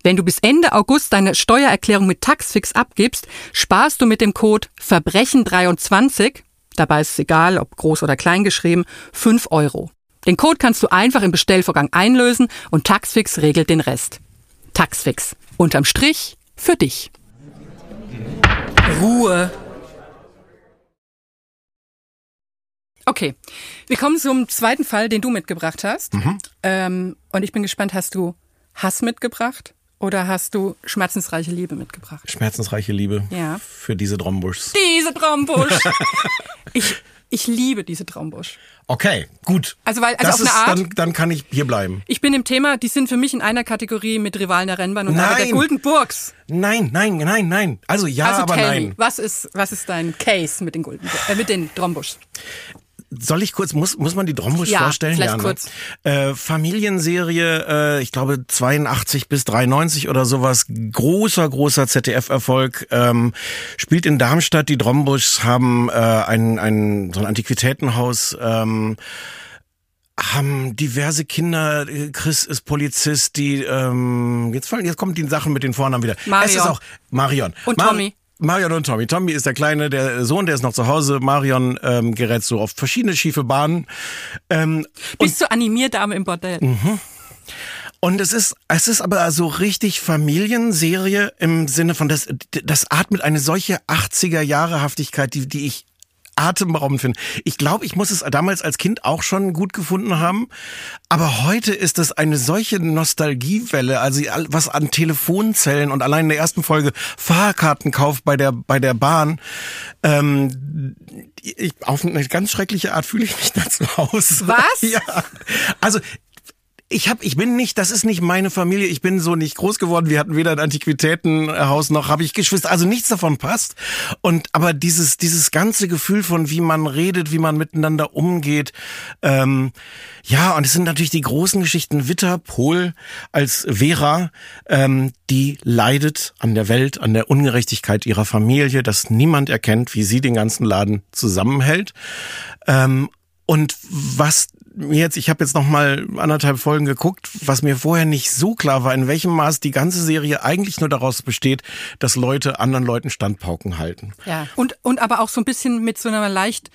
Wenn du bis Ende August deine Steuererklärung mit Taxfix abgibst, sparst du mit dem Code Verbrechen23, dabei ist es egal, ob groß oder klein geschrieben, 5 Euro. Den Code kannst du einfach im Bestellvorgang einlösen und Taxfix regelt den Rest. Taxfix. Unterm Strich für dich. Ruhe. Okay, wir kommen zum zweiten Fall, den du mitgebracht hast. Ähm, und ich bin gespannt, hast du Hass mitgebracht oder hast du schmerzensreiche Liebe mitgebracht? Schmerzensreiche Liebe Ja. für diese Drombuschs. Diese Traumbusch. <laughs> ich, ich liebe diese Traumbusch. Okay, gut. Also weil- also das auf eine ist, Art- Dann, dann kann ich hier bleiben. Ich bin im Thema, die sind für mich in einer Kategorie mit Rivalen der Rennbahn und einer der Nein. Guldenburgs. Nein, nein, nein, nein. Also ja, also aber tell nein. was ist, was ist dein Case mit den Gulden, äh, mit den Trombuschs? Soll ich kurz, muss, muss man die Drombusch Ja, vorstellen? vielleicht ne? kurz. Äh, Familienserie, äh, ich glaube 82 bis 93 oder sowas. Großer, großer ZDF-Erfolg. Ähm, spielt in Darmstadt. Die Drombuschs haben äh, ein, ein, so ein Antiquitätenhaus. Ähm, haben diverse Kinder, Chris ist Polizist, die ähm, jetzt fallen, jetzt kommt die Sachen mit den Vornamen wieder. Marion. Es ist auch Marion. Und Mar- Tommy. Marion und Tommy. Tommy ist der kleine, der Sohn, der ist noch zu Hause. Marion ähm, gerät so auf verschiedene schiefe Bahnen. Ähm, Bist du Animierdame im Bordell? und es ist, es ist aber so richtig Familienserie im Sinne von, das, das atmet eine solche 80er Jahre Haftigkeit, die, die ich atemberaubend finde. Ich glaube, ich muss es damals als Kind auch schon gut gefunden haben. Aber heute ist es eine solche Nostalgiewelle, also was an Telefonzellen und allein in der ersten Folge Fahrkartenkauf bei der, bei der Bahn. Ähm, ich, auf eine ganz schreckliche Art fühle ich mich <laughs> da zu Hause. Was? Ja. Also, ich hab, ich bin nicht, das ist nicht meine Familie. Ich bin so nicht groß geworden. Wir hatten weder ein Antiquitätenhaus noch habe ich Geschwister. Also nichts davon passt. Und aber dieses dieses ganze Gefühl von wie man redet, wie man miteinander umgeht, ähm, ja. Und es sind natürlich die großen Geschichten. Witter Pol als Vera, ähm, die leidet an der Welt, an der Ungerechtigkeit ihrer Familie, dass niemand erkennt, wie sie den ganzen Laden zusammenhält. Ähm, und was jetzt, ich habe jetzt noch mal anderthalb Folgen geguckt, was mir vorher nicht so klar war, in welchem Maß die ganze Serie eigentlich nur daraus besteht, dass Leute anderen Leuten Standpauken halten. Ja. Und, und aber auch so ein bisschen mit so einer leicht,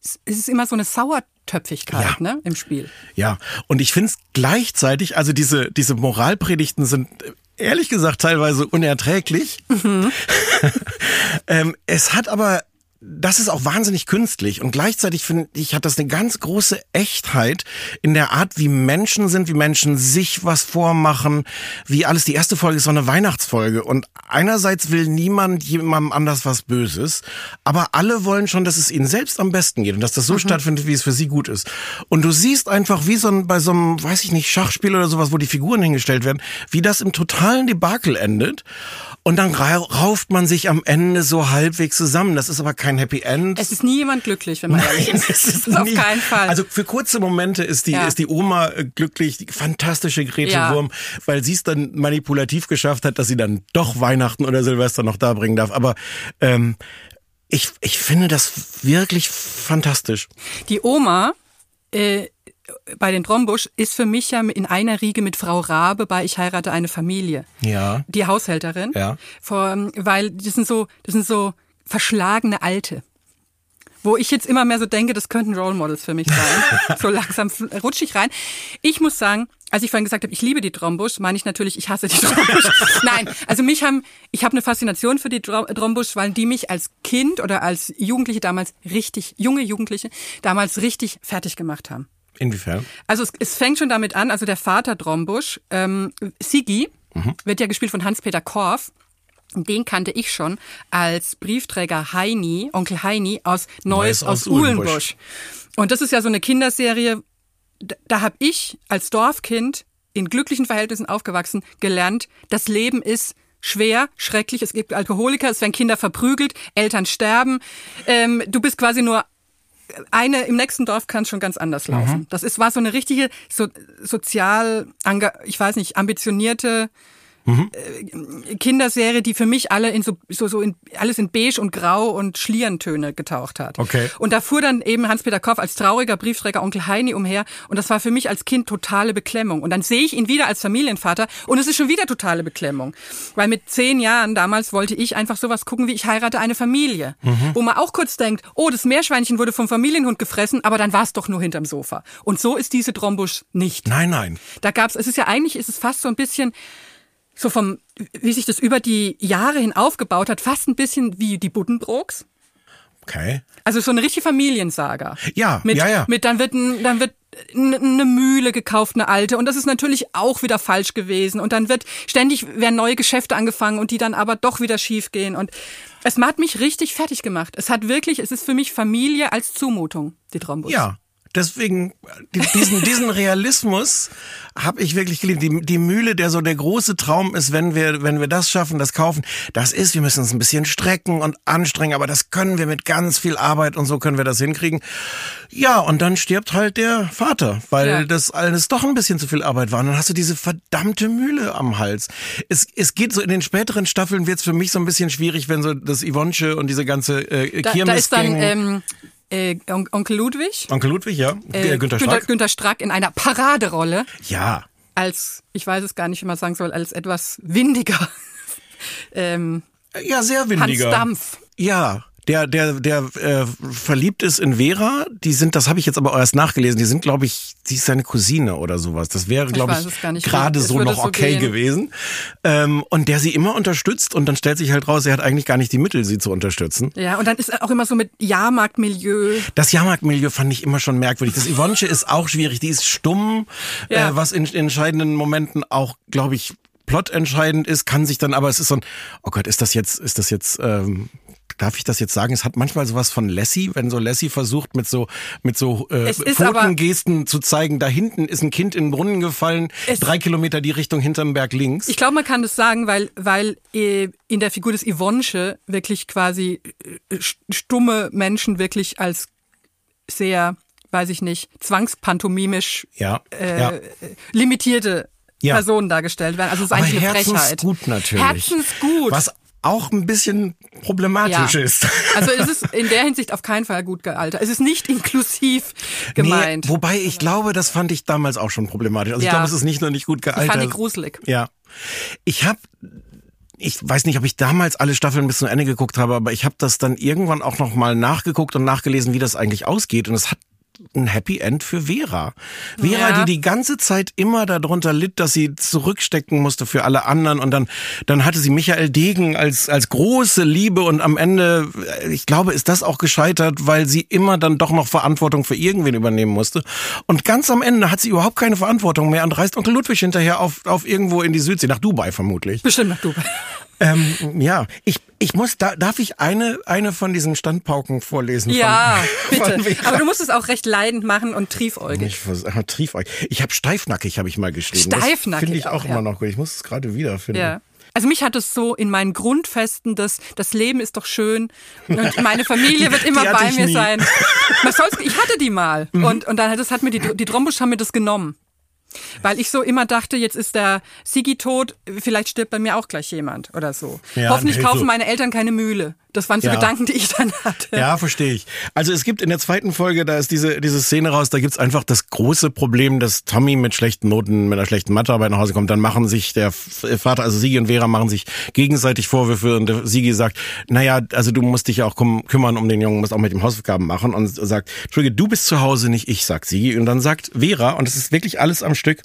es ist immer so eine Sauertöpfigkeit Ja. ne, im Spiel. Ja, und ich finde es gleichzeitig, also diese, diese Moralpredigten sind ehrlich gesagt teilweise unerträglich. <laughs> ähm, es hat aber, das ist auch wahnsinnig künstlich und gleichzeitig finde ich, hat das eine ganz große Echtheit in der Art, wie Menschen sind, wie Menschen sich was vormachen, wie alles. Die erste Folge ist so eine Weihnachtsfolge und einerseits will niemand jemandem anders was Böses, aber alle wollen schon, dass es ihnen selbst am besten geht und dass das so stattfindet, wie es für sie gut ist. Und du siehst einfach, wie so ein, bei so einem, weiß ich nicht, Schachspiel oder sowas, wo die Figuren hingestellt werden, wie das im totalen Debakel endet. Und dann ra- rauft man sich am Ende so halbwegs zusammen. Das ist aber kein Happy End. Es ist nie jemand glücklich, wenn man ehrlich ist. <laughs> Es ist auf nie- keinen Fall. Also für kurze Momente ist die, Ja. ist die Oma äh, glücklich, die fantastische Grete Ja. Wurm, weil sie es dann manipulativ geschafft hat, dass sie dann doch Weihnachten oder Silvester noch da bringen darf. Aber ähm, ich, ich finde das wirklich fantastisch. Die Oma, äh, bei den Trombusch ist für mich ja in einer Riege mit Frau Rabe bei Ich heirate eine Familie. Ja. Die Haushälterin. Ja. Vor, weil das sind so, das sind so verschlagene Alte. Wo ich jetzt immer mehr so denke, das könnten Role Models für mich sein. <laughs> so langsam rutsche ich rein. Ich muss sagen, als ich vorhin gesagt habe, ich liebe die Trombusch, meine ich natürlich, ich hasse die <laughs> Trombusch. Nein, also mich haben, ich habe eine Faszination für die Trom- Trombusch, weil die mich als Kind oder als Jugendliche damals richtig, junge Jugendliche, damals richtig fertig gemacht haben. Inwiefern? Also es, es fängt schon damit an, also der Vater Drombusch, ähm, Sigi, wird ja gespielt von Hans-Peter Korff. Den kannte ich schon als Briefträger Heini, Onkel Heini aus Neues, Neues aus aus Uhlenbusch. Uhlenbusch. Und das ist ja so eine Kinderserie, da, da habe ich als Dorfkind in glücklichen Verhältnissen aufgewachsen gelernt, das Leben ist schwer, schrecklich, es gibt Alkoholiker, es werden Kinder verprügelt, Eltern sterben, ähm, du bist quasi nur eine im nächsten Dorf kann es schon ganz anders laufen. Das ist war so eine richtige so, sozial, ich weiß nicht, ambitionierte äh, Kinderserie, die für mich alle in so, so, so in, alles in beige und grau und Schlierentöne getaucht hat. Okay. Und da fuhr dann eben Hans-Peter Koff als trauriger Briefträger Onkel Heini umher und das war für mich als Kind totale Beklemmung. Und dann sehe ich ihn wieder als Familienvater und es ist schon wieder totale Beklemmung. Weil mit zehn Jahren damals wollte ich einfach sowas gucken wie ich heirate eine Familie. Wo man auch kurz denkt, oh, das Meerschweinchen wurde vom Familienhund gefressen, aber dann war es doch nur hinterm Sofa. Und so ist diese Trombusch nicht. Nein, nein. Da gab's, es ist ja eigentlich, ist es fast so ein bisschen so vom, wie sich das über die Jahre hin aufgebaut hat, fast ein bisschen wie die Buddenbrooks. Okay. Also so eine richtige Familiensaga. Ja, mit, ja, ja. Mit dann wird ein, dann wird eine Mühle gekauft, eine alte. Und das ist natürlich auch wieder falsch gewesen. Und dann wird ständig werden neue Geschäfte angefangen und die dann aber doch wieder schief gehen. Und es hat mich richtig fertig gemacht. Es hat wirklich, es ist für mich Familie als Zumutung, die Trombus. Ja. Deswegen, die- diesen, diesen Realismus habe ich wirklich geliebt. Die, die Mühle, der so der große Traum ist, wenn wir, wenn wir das schaffen, das kaufen, das ist, wir müssen uns ein bisschen strecken und anstrengen, aber das können wir mit ganz viel Arbeit und so können wir das hinkriegen. Ja, und dann stirbt halt der Vater, weil Ja. das alles doch ein bisschen zu viel Arbeit war. Und dann hast du diese verdammte Mühle am Hals. Es, es geht so in den späteren Staffeln wird's für mich so ein bisschen schwierig, wenn so das Yvonche und diese ganze äh, Da, Kirmes da ist dann ähm, äh, On- Onkel Ludwig, Onkel Ludwig, ja. äh, Äh, Günther Strack. Günther Strack in einer Paraderolle. Ja. als, ich weiß es gar nicht, wie man sagen soll, als etwas windiger <laughs> ähm, Ja, sehr Hans windiger. Dampf. Ja, der der der äh, verliebt ist in Vera. Die sind, das habe ich jetzt aber erst nachgelesen. Die sind, glaube ich, sie ist seine Cousine oder sowas. Das wäre, glaube ich, gerade so noch so okay gehen. gewesen. Ähm, und der sie immer unterstützt und dann stellt sich halt raus, er hat eigentlich gar nicht die Mittel, sie zu unterstützen. Ja, und dann ist auch immer so mit Jahrmarktmilieu. Das Jahrmarktmilieu fand ich immer schon merkwürdig. Das Yvonche ist auch schwierig. Die ist stumm, Ja. äh, was in, in entscheidenden Momenten auch, glaube ich, plotentscheidend ist, kann sich dann, aber es ist so ein, oh Gott, ist das jetzt, ist das jetzt, ähm, darf ich das jetzt sagen? Es hat manchmal sowas von Lassie, wenn so Lassie versucht, mit so, mit so äh, aber- Pfotengesten zu zeigen, da hinten ist ein Kind in den Brunnen gefallen, drei Kilometer die Richtung hinterm Berg links. Ich glaube, man kann das sagen, weil, weil äh, in der Figur des Yvonche wirklich quasi äh, st- stumme Menschen wirklich als sehr, weiß ich nicht, zwangspantomimisch ja, äh, ja. limitierte Ja. Personen dargestellt werden. Also es ist Aber eigentlich eine Frechheit. herzensgut natürlich. Herzensgut. Was auch ein bisschen problematisch Ja. ist. <laughs> Also es ist in der Hinsicht auf keinen Fall gut gealtert. Es ist nicht inklusiv gemeint. Nee, wobei ich glaube, das fand ich damals auch schon problematisch. Also ich Ja. glaube, es ist nicht nur nicht gut ich gealtert. fand die gruselig. Ja. Ich habe ich weiß nicht, ob ich damals alle Staffeln bis zum Ende geguckt habe, aber ich habe das dann irgendwann auch noch mal nachgeguckt und nachgelesen, wie das eigentlich ausgeht und es hat ein Happy End für Vera. Vera, Ja. die die ganze Zeit immer darunter litt, dass sie zurückstecken musste für alle anderen und dann dann hatte sie Michael Degen als als große Liebe und am Ende ich glaube, ist das auch gescheitert, weil sie immer dann doch noch Verantwortung für irgendwen übernehmen musste und ganz am Ende hat sie überhaupt keine Verantwortung mehr und reist Onkel Ludwig hinterher auf auf irgendwo in die Südsee nach Dubai vermutlich. Bestimmt nach Dubai. Ähm, ja, ich, ich muss, da, darf ich eine, eine von diesen Standpauken vorlesen? Ja, von, <laughs> bitte. Von? Aber du musst es auch recht leidend machen und triefäugig. ich Triefeug. Ich habe steifnackig, habe ich mal geschrieben. Steifnackig Finde ich auch, auch, ja. immer noch gut. Ich muss es gerade wiederfinden. Ja. Also mich hat es so in meinen Grundfesten, dass das Leben ist doch schön und meine Familie <laughs> wird immer bei mir nie. Mhm. sein. Was soll's, ich hatte die mal <laughs> und und dann hat das hat mir die die Trombusch haben mir das genommen. Weil ich so immer dachte, jetzt ist der Sigi tot, vielleicht stirbt bei mir auch gleich jemand oder so. Ja, Hoffentlich nee, kaufen so- meine Eltern keine Mühle. Das waren so Ja. Gedanken, die ich dann hatte. Ja, verstehe ich. Also es gibt in der zweiten Folge, da ist diese, diese Szene raus, da gibt's einfach das große Problem, dass Tommy mit schlechten Noten, mit einer schlechten Mathearbeit nach Hause kommt. Dann machen sich der F- Vater, also Sigi und Vera machen sich gegenseitig Vorwürfe und der Sigi sagt, naja, also du musst dich ja auch kümmern um den Jungen, musst auch mit dem Hausaufgaben machen und sagt, Entschuldige, du bist zu Hause, nicht ich, sagt Sigi. Und dann sagt Vera, und es ist wirklich alles am Stück,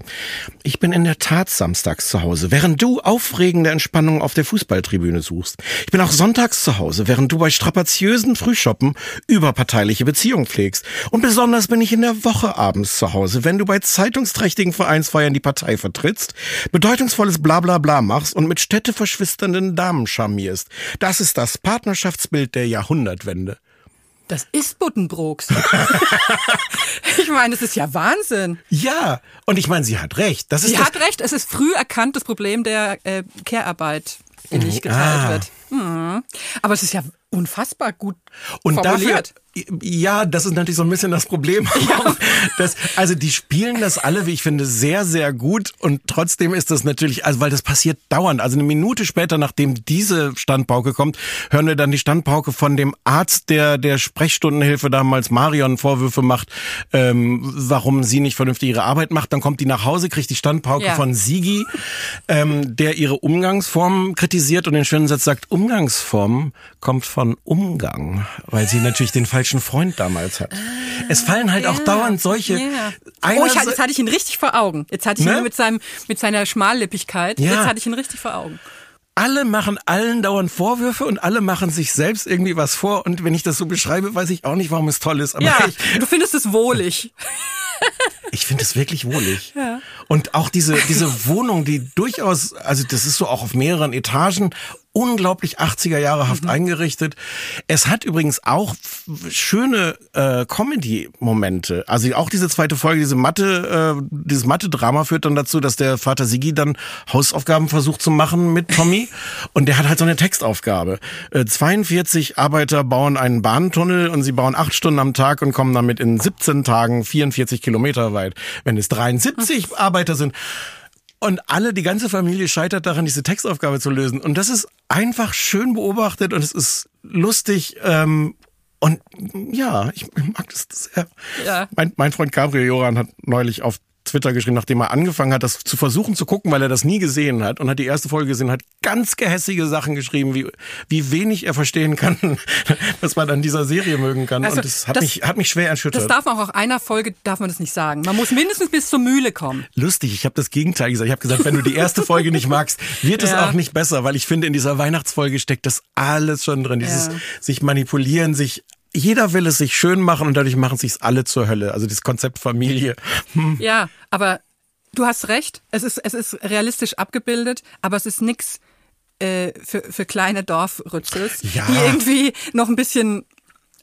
ich bin in der Tat samstags zu Hause, während du aufregende Entspannung auf der Fußballtribüne suchst. Ich bin auch sonntags zu Hause, während du bei strapaziösen Frühschoppen überparteiliche Beziehungen pflegst. Und besonders bin ich in der Woche abends zu Hause, wenn du bei zeitungsträchtigen Vereinsfeiern die Partei vertrittst, bedeutungsvolles Blablabla machst und mit städteverschwisternden Damen charmierst. Das ist das Partnerschaftsbild der Jahrhundertwende. Das ist Buddenbrooks. <laughs> ich meine, das ist ja Wahnsinn. Ja, und ich meine, sie hat recht. Das ist Sie das, hat recht, es ist früh erkannt, das Problem der äh, Care-Arbeit, die nicht geteilt Ah. wird. Mhm. Aber es ist ja unfassbar gut Und dafür, formuliert. Ja, das ist natürlich so ein bisschen das Problem. <laughs> Das, also die spielen das alle, wie ich finde, sehr, sehr gut. Und trotzdem ist das natürlich, also weil das passiert dauernd. Also eine Minute später, nachdem diese Standpauke kommt, hören wir dann die Standpauke von dem Arzt, der der Sprechstundenhilfe damals Marion Vorwürfe macht, ähm, warum sie nicht vernünftig ihre Arbeit macht. Dann kommt die nach Hause, kriegt die Standpauke Ja. von Sigi, ähm, der ihre Umgangsformen kritisiert und den schönen Satz sagt, Umgangsformen kommt von Umgang, weil sie natürlich den falschen Freund damals hat. es fallen halt auch dauernd solche... Ja. Oh, ich, jetzt hatte ich ihn richtig vor Augen. Jetzt hatte ich Ne? ihn mit, seinem, mit seiner Schmallippigkeit. Ja. Jetzt hatte ich ihn richtig vor Augen. alle machen allen dauernd Vorwürfe und alle machen sich selbst irgendwie was vor. Und wenn ich das so beschreibe, weiß ich auch nicht, warum es toll ist. Aber Ja, ich, du findest es wohlig. Ich finde es wirklich wohlig. Und auch diese, diese Wohnung, die durchaus, also das ist so auch auf mehreren Etagen, unglaublich 80er Jahrehaft Mhm. eingerichtet. Es hat übrigens auch schöne äh, Comedy-Momente. Also auch diese zweite Folge, diese Mathe, äh, dieses Mathe-Drama führt dann dazu, dass der Vater Sigi dann Hausaufgaben versucht zu machen mit Tommy. <laughs> und der hat halt so eine Textaufgabe. Äh, 42 Arbeiter bauen einen Bahntunnel und sie bauen acht Stunden am Tag und kommen damit in 17 Tagen 44 Kilometer weit. Wenn es 73 Arbeiter sind, und alle, die ganze Familie scheitert daran, diese Textaufgabe zu lösen. Und das ist einfach schön beobachtet und es ist lustig. Ähm, und ja, ich mag das sehr. Ja. Mein, mein Freund Gabriel Joran hat neulich auf Twitter geschrieben, nachdem er angefangen hat, das zu versuchen zu gucken, weil er das nie gesehen hat und hat die erste Folge gesehen, hat ganz gehässige Sachen geschrieben, wie, wie wenig er verstehen kann, <laughs> was man an dieser Serie mögen kann. Also, und das hat, das- mich, hat mich schwer erschüttert. Das darf man auch auf einer Folge, darf man das nicht sagen. Man muss mindestens bis zur Mühle kommen. lustig. Ich habe das Gegenteil gesagt. Ich habe gesagt, wenn du die erste Folge nicht magst, wird es Ja. auch nicht besser, weil ich finde, in dieser Weihnachtsfolge steckt das alles schon drin. Dieses Ja. sich manipulieren, sich jeder will es sich schön machen und dadurch machen sich's alle zur Hölle. Also das Konzept Familie. Hm. Ja, aber du hast recht. Es ist, es ist realistisch abgebildet, aber es ist nix äh, für, für kleine Dorfrützels, Ja. die irgendwie noch ein bisschen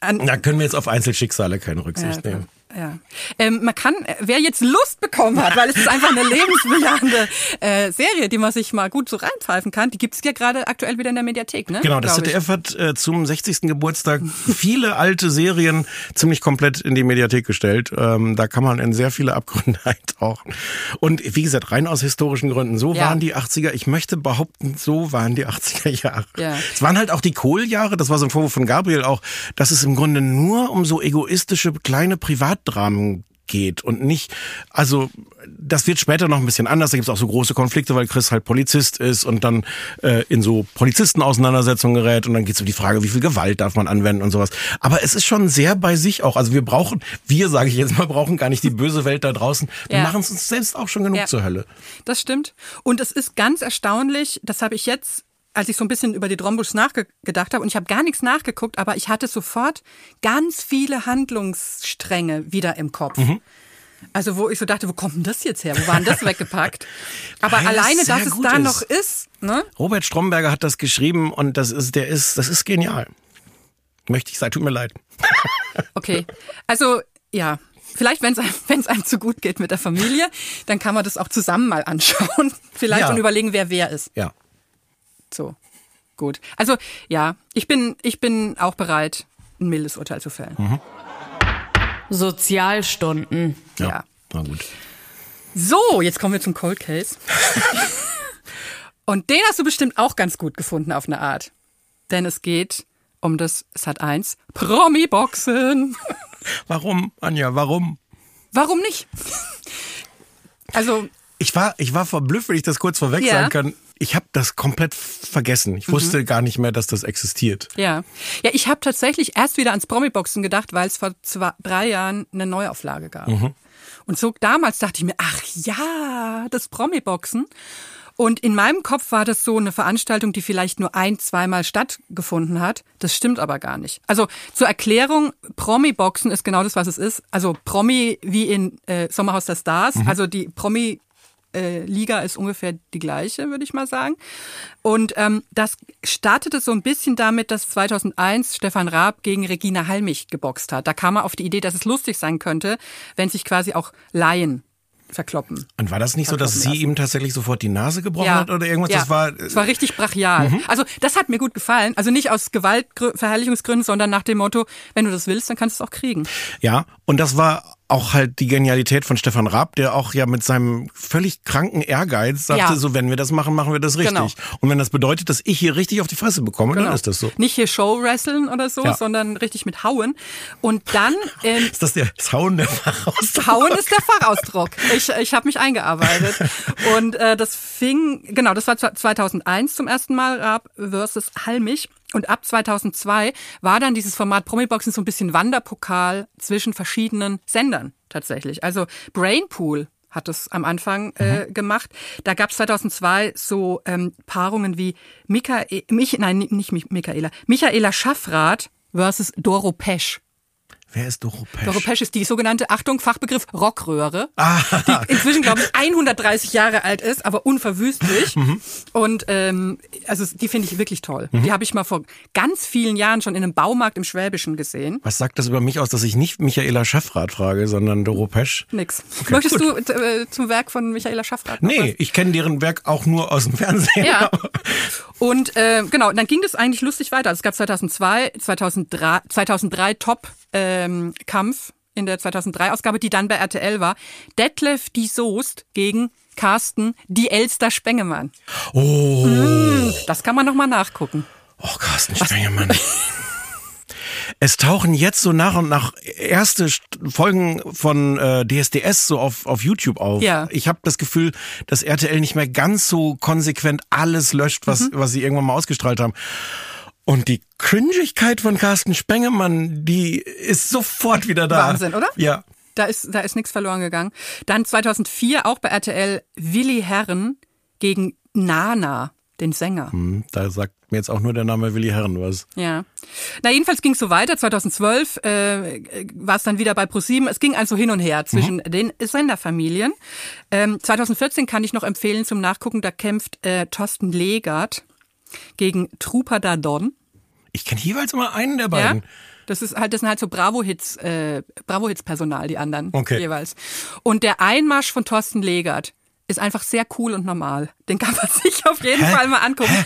an, Da können wir jetzt auf Einzelschicksale keine Rücksicht Ja, nehmen. Ja. Ähm, man kann, äh, wer jetzt Lust bekommen hat, weil es ist einfach eine <laughs> lebensbejahende äh, Serie, die man sich mal gut so reinpfeifen kann, die gibt's ja gerade aktuell wieder in der Mediathek, ne? Genau, das. ZDF hat äh, zum 60. Geburtstag viele alte Serien ziemlich komplett in die Mediathek gestellt. Ähm, da kann man in sehr viele Abgründe <laughs> eintauchen. Und wie gesagt, rein aus historischen Gründen. So Ja. waren die 80er. Ich möchte behaupten, so waren die 80er Jahre. Ja. Es waren halt auch die Kohljahre, das war so ein Vorwurf von Gabriel auch, dass es im Grunde nur um so egoistische kleine Privatdramen geht und nicht, also das wird später noch ein bisschen anders, da gibt es auch so große Konflikte, weil Chris halt Polizist ist und dann äh, in so Polizistenauseinandersetzungen gerät und dann geht es um die Frage, wie viel Gewalt darf man anwenden und sowas. Aber es ist schon sehr bei sich auch, also wir brauchen, wir sage ich jetzt mal, brauchen gar nicht die böse Welt da draußen, wir Ja. machen es uns selbst auch schon genug Ja. zur Hölle. Das stimmt. Und es ist ganz erstaunlich, das habe ich jetzt, als ich so ein bisschen über die Drombusch nachgedacht habe, und ich habe gar nichts nachgeguckt, aber ich hatte sofort ganz viele Handlungsstränge wieder im Kopf. Mhm. Also wo ich so dachte, wo kommt denn das jetzt her? Wo war denn das <laughs> weggepackt? Aber Weil alleine, dass es da ist. noch ist, ne? Robert Stromberger hat das geschrieben und das ist, der ist, das ist genial. Möchte ich sagen, tut mir leid. <laughs> Okay. Also, ja. Vielleicht, wenn es einem, <laughs> einem zu gut geht mit der Familie, dann kann man das auch zusammen mal anschauen. Vielleicht Ja. und überlegen, wer wer ist. Ja. So. Gut. Also, ja, ich bin, ich bin auch bereit, ein mildes Urteil zu fällen. Mhm. Sozialstunden. Ja. Ja. Na gut. So, jetzt kommen wir zum Cold Case. <laughs> Und den hast du bestimmt auch ganz gut gefunden auf eine Art. Denn es geht um das Sat 1 Promi-Boxen. <laughs> Warum, Anja, warum? Warum nicht? Also, Ich war, ich war verblüfft, wenn ich das kurz vorweg Ja. sagen kann. Ich habe das komplett vergessen. Ich wusste gar nicht mehr, dass das existiert. ja. Ja, ich habe tatsächlich erst wieder ans Promi-Boxen gedacht, weil es vor zwei, drei Jahren eine Neuauflage gab. Und so damals dachte ich mir, ach ja, das Promi-Boxen. Und in meinem Kopf war das so eine Veranstaltung, die vielleicht nur ein, zweimal stattgefunden hat. Das stimmt aber gar nicht. Also zur Erklärung, Promi-Boxen ist genau das, was es ist. Also Promi wie in äh, Sommerhaus der Stars. Also die Promi äh, Liga ist ungefähr die gleiche, würde ich mal sagen. Und ähm, das startete so ein bisschen damit, dass 2001 Stefan Raab gegen Regina Halmich geboxt hat. Da kam er auf die Idee, dass es lustig sein könnte, wenn sich quasi auch Laien verkloppen. Und war das nicht so, dass Verkloppen sie ihm tatsächlich sofort die Nase gebrochen Ja. hat oder irgendwas? Ja. Das war, äh, das war richtig brachial. Also das hat mir gut gefallen. Also nicht aus Gewaltverherrlichungsgründen, sondern nach dem Motto, wenn du das willst, dann kannst du es auch kriegen. Ja, und das war auch halt die Genialität von Stefan Raab, der auch ja mit seinem völlig kranken Ehrgeiz sagte, Ja. so wenn wir das machen, machen wir das richtig. Genau. Und wenn das bedeutet, dass ich hier richtig auf die Fresse bekomme, dann ist das so. Nicht hier Show-Wrestlen oder so, Ja. sondern richtig mit Hauen. Und dann ähm, <laughs> Ist das der das Hauen der Fachausdruck? Hauen ist der Fachausdruck. Ich, ich habe mich eingearbeitet. Und äh, das fing, genau, das war 2001 zum ersten Mal Raab versus Halmich. Und ab 2002 war dann dieses Format Promi-Boxen so ein bisschen Wanderpokal zwischen verschiedenen Sendern tatsächlich. Also Brainpool hat es am Anfang äh, gemacht. Da gab es 2002 so ähm, Paarungen wie Michael, mich, nein, nicht Mi- Michaela, Michaela Schaffrath versus Doro Pesch. Wer ist Doro Pesch? Doro Pesch ist die sogenannte, Achtung, Fachbegriff Rockröhre, Ah. die inzwischen, glaube ich, 130 Jahre alt ist, aber unverwüstlich. Mhm. Und ähm, also die finde ich wirklich toll. Die habe ich mal vor ganz vielen Jahren schon in einem Baumarkt im Schwäbischen gesehen. Was sagt das über mich aus, dass ich nicht Michaela Schaffrath frage, sondern Doro Pesch? Nix. Möchtest du äh, zum Werk von Michaela Schaffrath? Nee, ich kenne deren Werk auch nur aus dem Fernsehen. Ja. Und äh, genau, dann ging das eigentlich lustig weiter. Also es gab 2002, 2003, 2003 Top ähm, in der 2003 Ausgabe, die dann bei RTL war. Detlef die Soest gegen Carsten die Elster Spengemann. Oh, Das kann man noch mal nachgucken. oh Carsten Spengemann. <laughs> Es tauchen jetzt so nach und nach erste St- Folgen von äh, DSDS so auf, auf YouTube auf. Ja. Ich habe das Gefühl, dass RTL nicht mehr ganz so konsequent alles löscht, was, Mhm. was sie irgendwann mal ausgestrahlt haben. Und die Cringigkeit von Carsten Spengemann, die ist sofort wieder da. Wahnsinn, oder? Ja. Da ist, da ist nichts verloren gegangen. Dann 2004 auch bei RTL Willi Herren gegen Nana, den Sänger. Hm, Da sagt mir jetzt auch nur der Name Willi Herren was. Ja. Na, jedenfalls ging es so weiter. 2012 äh, war es dann wieder bei ProSieben. Es ging also hin und her zwischen den Senderfamilien. Ähm, 2014 kann ich noch empfehlen zum Nachgucken, da kämpft äh, Thorsten Legert gegen Trooper Dadon. Ich kenne jeweils immer einen der Ja? beiden. Das ist halt, das sind halt so Bravo-Hits, äh, Bravo-Hits-Personal, die anderen Okay. jeweils. Und der Einmarsch von Thorsten Legert ist einfach sehr cool und normal. Den kann man <laughs> sich auf jeden Hä? Fall mal angucken.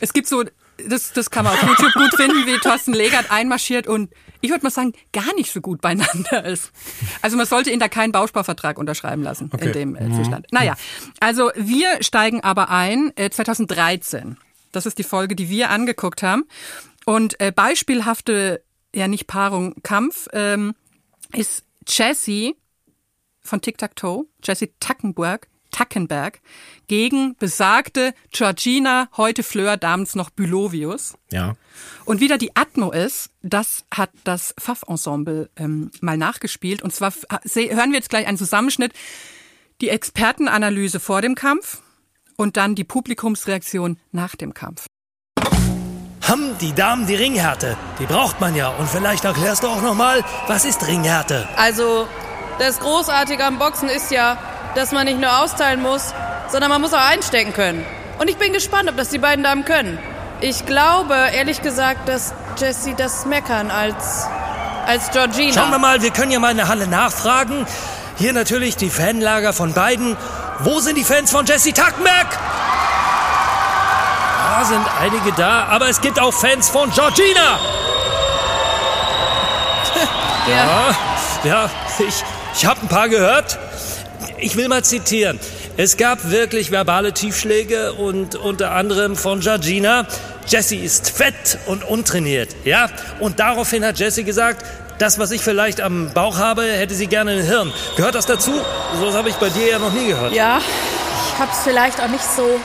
Es gibt so, das, das kann man auf YouTube gut finden, wie Thorsten Legert einmarschiert und ich würde mal sagen, gar nicht so gut beieinander ist. Also man sollte ihn da keinen Bausparvertrag unterschreiben lassen Okay. in dem äh, Zustand. Naja, also wir steigen aber ein äh, 2013. Das ist die Folge, die wir angeguckt haben. Und äh, beispielhafte, ja nicht Paarung, Kampf ähm, ist Jessie von Tic Tac Toe, Jessie Tackenberg, Tackenberg, gegen besagte Georgina, heute Fleur, damals noch Bülovius. Ja. Und wieder die Atmo ist, das hat das Pfaff-Ensemble ähm, mal nachgespielt. Und zwar se- hören wir jetzt gleich einen Zusammenschnitt, die Expertenanalyse vor dem Kampf und dann die Publikumsreaktion nach dem Kampf. Haben die Damen die Ringhärte? Die braucht man ja. Und vielleicht erklärst du auch nochmal, was ist Ringhärte? Also, das Großartige am Boxen ist ja, dass man nicht nur austeilen muss, sondern man muss auch einstecken können. Und ich bin gespannt, ob das die beiden Damen können. Ich glaube, ehrlich gesagt, dass Jessie das mehr kann als, als Georgina. Schauen wir mal, wir können ja mal in der Halle nachfragen. Hier natürlich die Fanlager von beiden. Wo sind die Fans von Jesse Tackenberg? Da sind einige da, aber es gibt auch Fans von Georgina. <laughs> Ja. Ja, ja ich, ich habe ein paar gehört. Ich will mal zitieren. Es gab wirklich verbale Tiefschläge und unter anderem von Georgina. Jessie ist fett und untrainiert, ja? Und daraufhin hat Jessie gesagt, das, was ich vielleicht am Bauch habe, hätte sie gerne im Hirn. Gehört das dazu? So was habe ich bei dir ja noch nie gehört. Ja, ich hab's vielleicht auch nicht so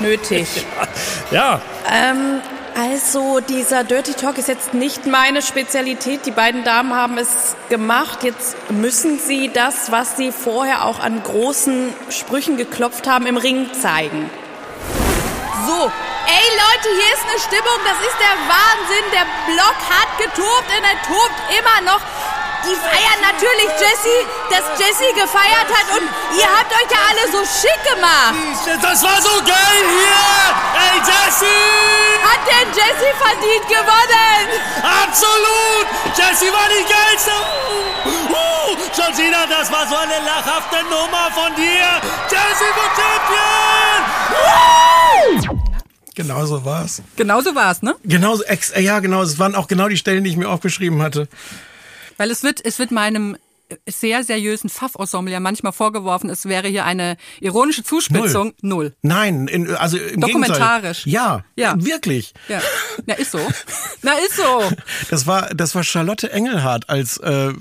nötig. <laughs> Ja, ähm, also dieser Dirty Talk ist jetzt nicht meine Spezialität. Die beiden Damen haben es gemacht. Jetzt müssen sie das, was sie vorher auch an großen Sprüchen geklopft haben, im Ring zeigen. So, ey Leute, hier ist eine Stimmung, das ist der Wahnsinn. Der Block hat getobt und er tobt immer noch. Die feiern natürlich Jessie, dass Jessie gefeiert hat und ihr habt euch ja alle so schick gemacht. das war so geil hier! Ey, Jessie! Hat denn Jessie verdient gewonnen? Absolut! Jessie war die geilste! Uh, Georgina, das war so eine lachhafte Nummer von dir! Jessie wird Champion! Uh! Genau so war's. Genau so war es, ne? Genau, ja, genau. Es waren auch genau die Stellen, die ich mir aufgeschrieben hatte. Weil es wird, es wird meinem sehr seriösen Pfaff-Ensemble ja manchmal vorgeworfen, es wäre hier eine ironische Zuspitzung. Null. Nein, in, also im Dokumentarisch. Gegenteil. Ja, Ja. wirklich. Ja. Na, ist so. Na, ist so. <laughs> Das war, das war Charlotte Engelhardt als äh,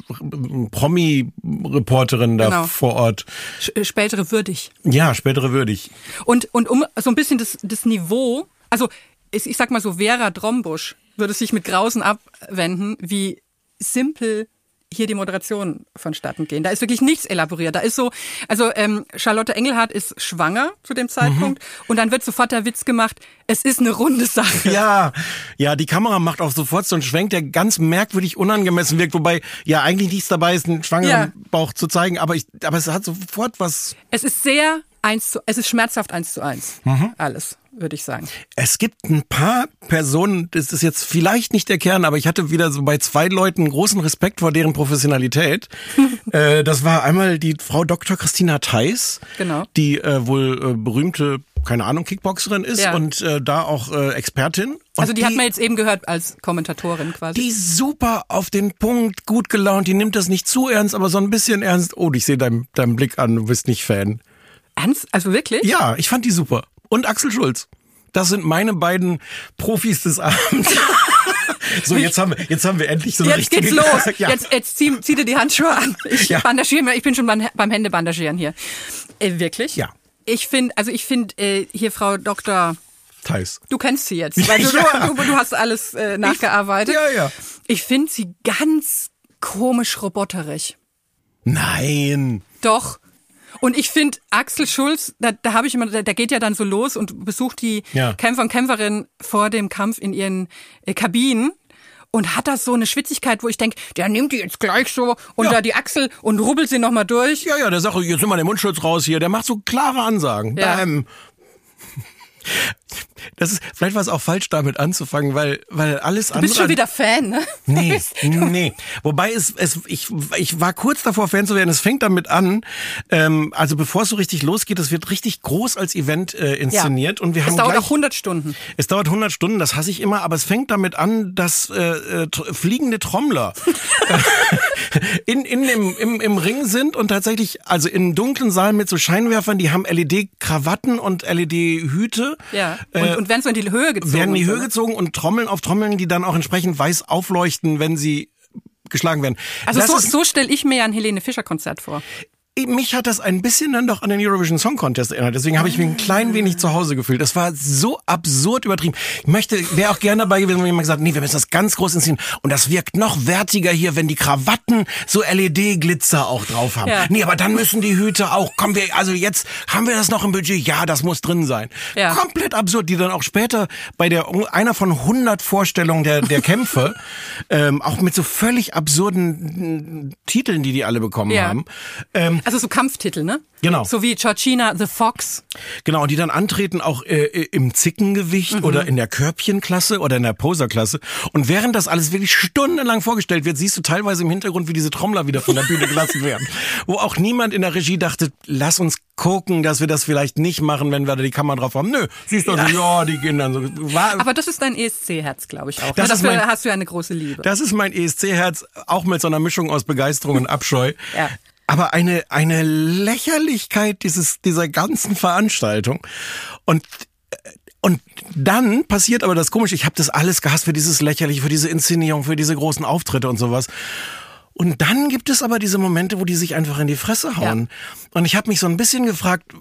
Promi-Reporterin da Genau. vor Ort. Sch- Spätere würdig. Ja, spätere würdig. Und, und um so ein bisschen das, das Niveau, also ich, ich sag mal so, Vera Drombusch würde sich mit Grausen abwenden, wie simpel hier die Moderation vonstatten gehen. Da ist wirklich nichts elaboriert. Da ist so, also ähm, Charlotte Engelhardt ist schwanger zu dem Zeitpunkt und dann wird sofort der Witz gemacht, es ist eine runde Sache. Ja, ja, die Kamera macht auch sofort so einen Schwenk, der ganz merkwürdig unangemessen wirkt, wobei ja eigentlich nichts dabei ist, einen schwangeren Ja. Bauch zu zeigen, aber ich, aber es hat sofort was. Es ist sehr eins zu, es ist schmerzhaft eins zu eins. Alles, würde ich sagen. Es gibt ein paar Personen, das ist jetzt vielleicht nicht der Kern, aber ich hatte wieder so bei zwei Leuten großen Respekt vor deren Professionalität. <laughs> äh, das war einmal die Frau Dr. Christina Theis, Genau. die äh, wohl äh, berühmte, keine Ahnung, Kickboxerin ist Ja. und äh, da auch äh, Expertin. Und Also die, hat man jetzt eben gehört als Kommentatorin quasi. Die super auf den Punkt, gut gelaunt, die nimmt das nicht zu ernst, aber so ein bisschen ernst. Oh, ich sehe deinen deinen Blick an, du bist nicht Fan. Ernst? Also wirklich? Ja, ich fand die super. Und Axel Schulz. Das sind meine beiden Profis des Abends. <laughs> so, jetzt haben wir, jetzt haben wir endlich so eine Jetzt geht's los. <laughs> Ja. Jetzt, jetzt zieh, zieh dir die Handschuhe an. Ich Ja. bandagiere mir. Ich bin schon beim, beim Händebandagieren hier. Äh, wirklich? Ja. Ich finde, also ich finde äh, hier Frau Doktor, Thais. du kennst sie jetzt, <laughs> weil du, Ja. du, du hast alles äh, nachgearbeitet. Ja, ja. Ich finde sie ganz komisch roboterig. Nein. Doch. Und ich finde, Axel Schulz, da, da habe ich immer, der, der geht ja dann so los und besucht die Ja. Kämpfer und Kämpferinnen vor dem Kampf in ihren äh, Kabinen und hat das so eine Schwitzigkeit, wo ich denke, der nimmt die jetzt gleich so unter Ja. die Achsel und rubbelt sie nochmal durch. Ja, ja, der sagt, jetzt nimm mal den Mundschutz raus hier. Der macht so klare Ansagen. Ja. Bam. Das ist, vielleicht war es auch falsch, damit anzufangen, weil, weil alles Du andere. bist schon wieder Fan, ne? Nee, <laughs> nee. Wobei es, es ich, ich war kurz davor, Fan zu werden. Es fängt damit an, ähm, also bevor es so richtig losgeht, es wird richtig groß als Event äh, inszeniert. Und wir Es haben dauert gleich, auch 100 Stunden. es dauert 100 Stunden, das hasse ich immer, aber es fängt damit an, dass äh, äh, fliegende Trommler <laughs> in, in dem, im, im Ring sind und tatsächlich, also in dunklen Saalen mit so Scheinwerfern, die haben LED-Krawatten und LED-Hüte. Ja. Und, Äh, und werden so in die Höhe gezogen. werden in die und Höhe gezogen und Trommeln auf Trommeln, die dann auch entsprechend weiß aufleuchten, wenn sie geschlagen werden. Also Das so, so stelle ich mir ja ein Helene Fischer Konzert vor. Mich hat das ein bisschen dann doch an den Eurovision Song Contest erinnert. Deswegen habe ich mich ein klein wenig zu Hause gefühlt. Das war so absurd übertrieben. Ich möchte, wäre auch gerne dabei gewesen, wenn jemand gesagt, nee, wir müssen das ganz groß inszenieren. Und das wirkt noch wertiger hier, wenn die Krawatten so LED-Glitzer auch drauf haben. Ja. Nee, aber dann müssen die Hüte auch. Kommen wir, also jetzt haben wir das noch im Budget. Ja, das muss drin sein. Ja. Komplett absurd, die dann auch später bei der einer von 100 Vorstellungen der, der Kämpfe <laughs> ähm, auch mit so völlig absurden mm, Titeln, die die alle bekommen Ja. haben. Ähm, Also so Kampftitel, ne? Genau. So wie Georgina the Fox. Genau, und die dann antreten auch äh, im Zickengewicht oder in der Körbchenklasse oder in der Poserklasse. Und während das alles wirklich stundenlang vorgestellt wird, siehst du teilweise im Hintergrund, wie diese Trommler wieder von der Bühne <laughs> gelassen werden. Wo auch niemand in der Regie dachte, lass uns gucken, dass wir das vielleicht nicht machen, wenn wir da die Kamera drauf haben. Nö, siehst du, also, ja, die gehen dann so. War, Aber das ist dein ESC-Herz, glaube ich auch. Das ne? ist mein- hast du ja eine große Liebe. das ist mein ESC-Herz, auch mit so einer Mischung aus Begeisterung und Abscheu. Ja. Aber eine, eine Lächerlichkeit dieses, dieser ganzen Veranstaltung. Und und dann passiert aber das Komische, ich habe das alles gehasst für dieses Lächerliche, für diese Inszenierung, für diese großen Auftritte und sowas. Und dann gibt es aber diese Momente, wo die sich einfach in die Fresse hauen. Und ich habe mich so ein bisschen gefragt,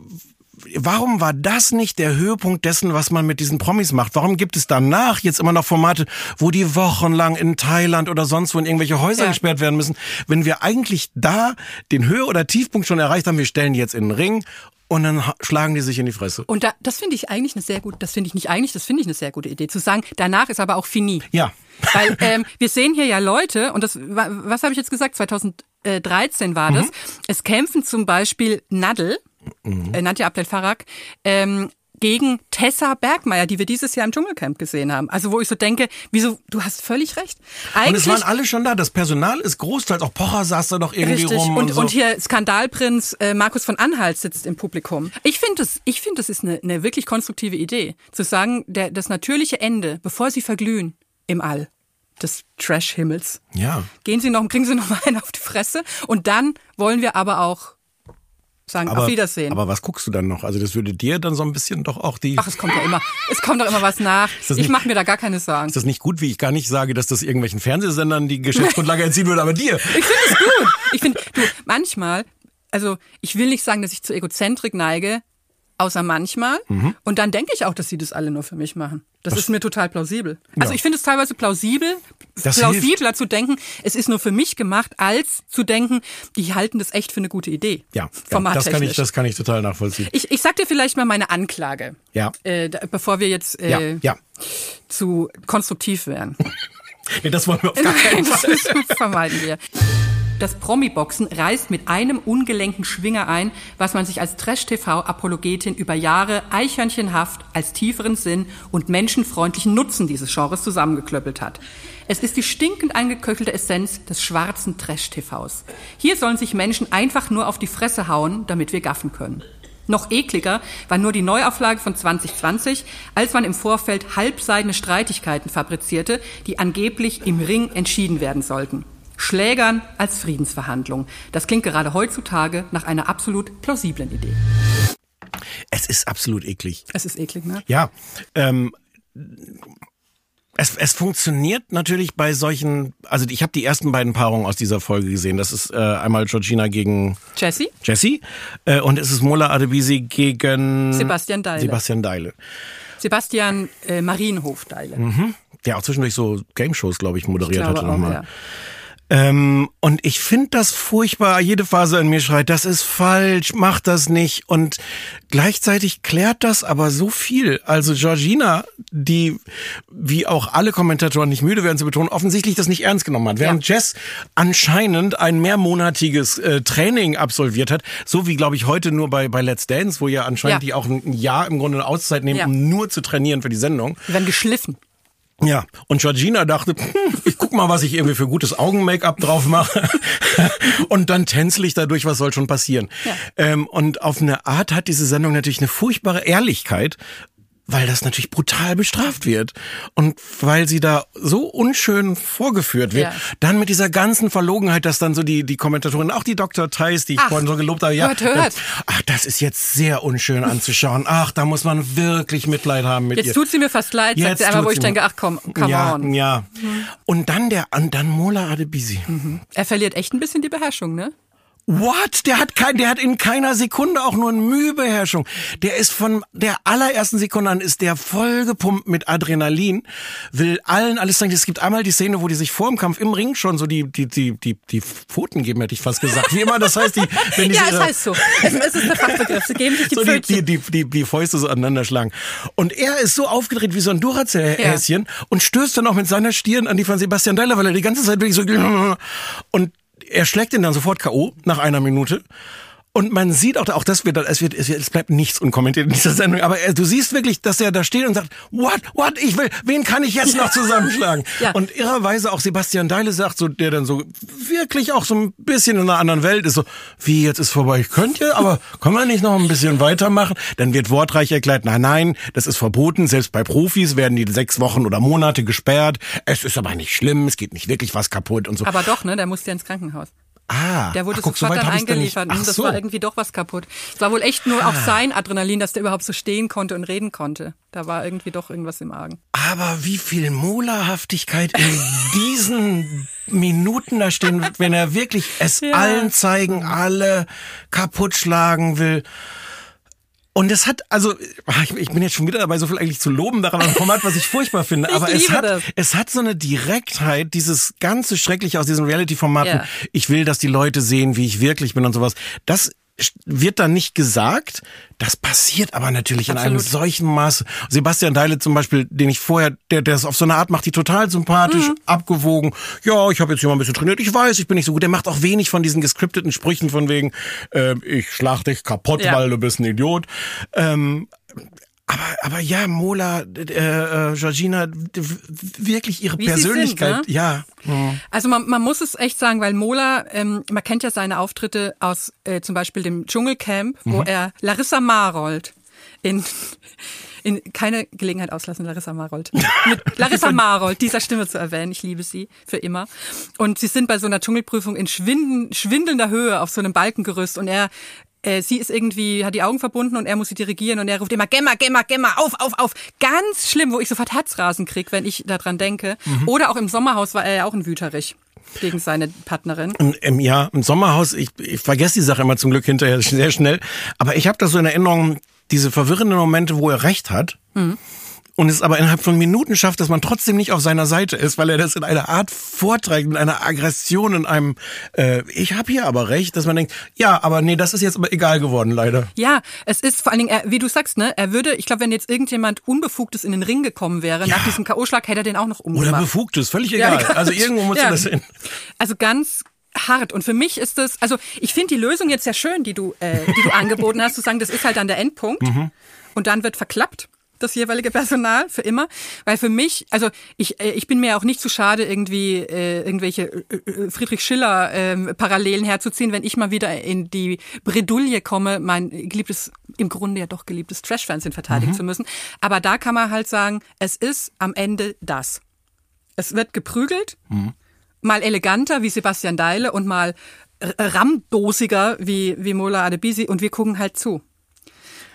warum war das nicht der Höhepunkt dessen, was man mit diesen Promis macht? Warum gibt es danach jetzt immer noch Formate, wo die wochenlang in Thailand oder sonst wo in irgendwelche Häuser Ja. gesperrt werden müssen, wenn wir eigentlich da den Höhe- oder Tiefpunkt schon erreicht haben, wir stellen die jetzt in den Ring und dann schlagen die sich in die Fresse. Und da, das finde ich eigentlich eine sehr gute, das finde ich nicht eigentlich, das finde ich eine sehr gute Idee, zu sagen, danach ist aber auch fini. Ja. Weil <laughs> ähm, wir sehen hier ja Leute, und das, wa- was habe ich jetzt gesagt, 2013 war das, es kämpfen zum Beispiel Nadel, äh, Nadja Abdel Farag, ähm, gegen Tessa Bergmeier, die wir dieses Jahr im Dschungelcamp gesehen haben. Also wo ich so denke, wieso, du hast völlig recht. Und Eigentlich es waren alle schon da. Das Personal ist großteils, auch Pocher saß da doch irgendwie Richtig. rum. Und, Und, so. und hier Skandalprinz äh, Markus von Anhalt sitzt im Publikum. Ich finde das, ich finde das ist eine, eine wirklich konstruktive Idee, zu sagen, der, das natürliche Ende, bevor sie verglühen im All des Trash-Himmels, ja. gehen sie noch, kriegen sie noch <laughs> mal einen auf die Fresse und dann wollen wir aber auch sagen Aber, auf Wiedersehen. aber was guckst du dann noch? Also das würde dir dann so ein bisschen doch auch die... Ach, es kommt doch immer, es kommt doch immer was nach. das Ich nicht- mache mir da gar keine Sorgen. Ist das nicht gut, wie ich gar nicht sage, dass das irgendwelchen Fernsehsendern die Geschäftsgrundlage <laughs> entziehen würde, aber dir? Ich finde es gut. Ich finde, du, manchmal, also ich will nicht sagen, dass ich zu Egozentrik neige, außer manchmal. Mhm. Und dann denke ich auch, dass sie das alle nur für mich machen. Das ist mir total plausibel. Also ich finde es teilweise plausibel, Das plausibler zu denken, es ist nur für mich gemacht, als zu denken, die halten das echt für eine gute Idee. Ja, ja das, kann ich, das kann ich total nachvollziehen. ich, ich sag dir vielleicht mal meine Anklage, Ja. äh, da, bevor wir jetzt äh, Ja, ja. zu konstruktiv werden. <laughs> Nee, das wollen wir auf gar keinen <laughs> Fall. Das vermeiden wir. Das Promi-Boxen reißt mit einem ungelenken Schwinger ein, was man sich als Trash-TV-Apologetin über Jahre eichhörnchenhaft als tieferen Sinn und menschenfreundlichen Nutzen dieses Genres zusammengeklöppelt hat. Es ist die stinkend eingeköchelte Essenz des schwarzen Trash-TVs. Hier sollen sich Menschen einfach nur auf die Fresse hauen, damit wir gaffen können. Noch ekliger war nur die Neuauflage von 2020, als man im Vorfeld halbseidene Streitigkeiten fabrizierte, die angeblich im Ring entschieden werden sollten. Schlägern als Friedensverhandlung. Das klingt gerade heutzutage nach einer absolut plausiblen Idee. Es ist absolut eklig. Es ist eklig, ne? Ja, ähm, es, es funktioniert natürlich bei solchen, also ich habe die ersten beiden Paarungen aus dieser Folge gesehen. Das ist äh, einmal Georgina gegen Jesse? Jessie äh, und es ist Mola Adebisi gegen Sebastian Deile. Sebastian Deile. Sebastian äh, Marienhofdeile. Der auch zwischendurch so Game-Shows, glaube ich, moderiert glaube hatte nochmal. ja. Ähm, und ich finde das furchtbar. Jede Phase in mir schreit, das ist falsch, mach das nicht. Und gleichzeitig klärt das aber so viel. Also Georgina, die, wie auch alle Kommentatoren nicht müde werden zu betonen, offensichtlich das nicht ernst genommen hat. Während Jess anscheinend ein mehrmonatiges äh, Training absolviert hat, so wie, glaube ich, heute nur bei, bei Let's Dance, wo ja anscheinend Ja. die auch ein Jahr im Grunde eine Auszeit nehmen, Ja. um nur zu trainieren für die Sendung. Die werden geschliffen. Ja, und Georgina dachte, hm, ich guck mal, was ich irgendwie für gutes Augen-Make-up drauf mache. <laughs> und dann tänzel ich dadurch, was soll schon passieren. Ähm, und auf eine Art hat diese Sendung natürlich eine furchtbare Ehrlichkeit, weil das natürlich brutal bestraft wird. Und weil sie da so unschön vorgeführt wird. Ja. Dann mit dieser ganzen Verlogenheit, dass dann so die, die Kommentatorin, auch die Dr. Theis, die ich Ach, vorhin so gelobt habe, ja, hört, hört. ach, das ist jetzt sehr unschön anzuschauen. Ach, da muss man wirklich Mitleid haben mit ihr. Jetzt tut sie mir fast leid, sagt Jetzt sie einmal, wo ich denke, ach komm, come ja, on. Mhm. Ja. Und dann der, und dann Mola Adebisi. Er verliert echt ein bisschen die Beherrschung, ne? What? Der hat kein, der hat in keiner Sekunde auch nur eine Mühebeherrschung. Der ist von der allerersten Sekunde an ist der voll gepumpt mit Adrenalin, will allen alles sagen. Es gibt einmal die Szene, wo die sich vor dem Kampf im Ring schon so die, die, die, die, die Pfoten geben, hätte ich fast gesagt. Wie immer, das heißt, die, wenn die Ja, es heißt so. Es, ist der Fachbegriff. Sie geben sich die <laughs> so die, die, die, die, die Fäuste so aneinander schlagen. Und er ist so aufgedreht wie so ein Duracell-Häschen und stößt dann auch mit seiner Stirn an die von Sebastian Deiler, weil er die ganze Zeit wirklich so <laughs> und er schlägt ihn dann sofort K.O. nach einer Minute. Und man sieht auch, auch das wird, es wird, es wird, es bleibt nichts unkommentiert in dieser Sendung. Aber er, du siehst wirklich, dass er da steht und sagt, what, what, ich will, wen kann ich jetzt noch zusammenschlagen? <laughs> Ja. Und irrerweise auch Sebastian Deile sagt so, der dann so wirklich auch so ein bisschen in einer anderen Welt ist so, wie, jetzt ist vorbei, ich könnte, aber <laughs> können wir nicht noch ein bisschen weitermachen? Dann wird wortreich erklärt, nein, nein, das ist verboten, selbst bei Profis werden die sechs Wochen oder Monate gesperrt. Es ist aber nicht schlimm, es geht nicht wirklich was kaputt und so. Aber doch, ne? Der muss ja ins Krankenhaus. Ah, Der wurde ach, guck, so sofort weit dann eingeliefert. Ach Hm, das so. war irgendwie doch was kaputt. Es war wohl echt nur auf sein Adrenalin, dass der überhaupt so stehen konnte und reden konnte. Da war irgendwie doch irgendwas im Argen. Aber wie viel Molarhaftigkeit in diesen Minuten da stehen wird, wenn er wirklich es Ja. allen zeigen, alle kaputt schlagen will. Und es hat, also, ach, ich, bin jetzt schon wieder dabei, so viel eigentlich zu loben daran am Format, was ich furchtbar finde. <laughs> Ich Aber es hat, das. es hat so eine Direktheit, dieses ganze Schreckliche aus diesen Reality-Formaten. Ja. Ich will, dass die Leute sehen, wie ich wirklich bin und sowas. Das wird dann nicht gesagt. Das passiert aber natürlich in einem Absolut. solchen Maße. Sebastian Deile zum Beispiel, den ich vorher, der, der ist auf so eine Art macht, die total sympathisch, Mhm. abgewogen. Ja, ich habe jetzt hier mal ein bisschen trainiert. Ich weiß, ich bin nicht so gut. Der macht auch wenig von diesen gescripteten Sprüchen von wegen, äh, ich schlag dich kaputt, Ja. weil du bist ein Idiot. Ähm, aber, aber ja, Mola, äh, äh, Georgina, wirklich ihre Wie Persönlichkeit, sind, ne? ja. Also man, man muss es echt sagen, weil Mola, ähm, man kennt ja seine Auftritte aus äh, zum Beispiel dem Dschungelcamp, wo er Larissa Marold in, in keine Gelegenheit auslassen, Larissa Marold. Mit <laughs> Larissa Marold, dieser Stimme zu erwähnen. Ich liebe sie für immer. Und sie sind bei so einer Dschungelprüfung in schwinden, schwindelnder Höhe auf so einem Balkengerüst und er äh, Sie ist irgendwie, hat die Augen verbunden und er muss sie dirigieren und er ruft immer Gemma, Gemma, Gemma, auf, auf, auf. Ganz schlimm, wo ich sofort Herzrasen krieg, wenn ich daran denke. Oder auch im Sommerhaus war er ja auch ein Wüterich gegen seine Partnerin. Im, ja, im Sommerhaus, ich, ich vergesse die Sache immer zum Glück hinterher sehr schnell. Aber ich habe das so in Erinnerung, diese verwirrenden Momente, wo er recht hat. Und es aber innerhalb von Minuten schafft, dass man trotzdem nicht auf seiner Seite ist, weil er das in einer Art vorträgt, mit einer Aggression, in einem, äh, ich habe hier aber recht, dass man denkt, ja, aber nee, das ist jetzt aber egal geworden, leider. Ja, es ist vor allen Dingen, wie du sagst, ne, er würde, ich glaube, wenn jetzt irgendjemand Unbefugtes in den Ring gekommen wäre, nach diesem K.O.-Schlag, hätte er den auch noch Oder umgemacht. befugtes, völlig Ja, egal. Also irgendwo muss ja. das hin. Also ganz hart. Und für mich ist das, also ich finde die Lösung jetzt sehr schön, die du, äh, die du <laughs> angeboten hast, zu sagen, das ist halt dann der Endpunkt. Mhm. Und dann wird verklappt das jeweilige Personal für immer, weil für mich, also ich äh, ich bin mir auch nicht zu schade irgendwie äh, irgendwelche äh, äh, Friedrich Schiller äh, Parallelen herzuziehen, wenn ich mal wieder in die Bredouille komme, mein geliebtes im Grunde ja doch geliebtes Trash-Fernsehen verteidigen zu müssen, aber da kann man halt sagen, es ist am Ende das. Es wird geprügelt, mal eleganter wie Sebastian Deile und mal r- ramdosiger wie, wie Mola Adebisi und wir gucken halt zu.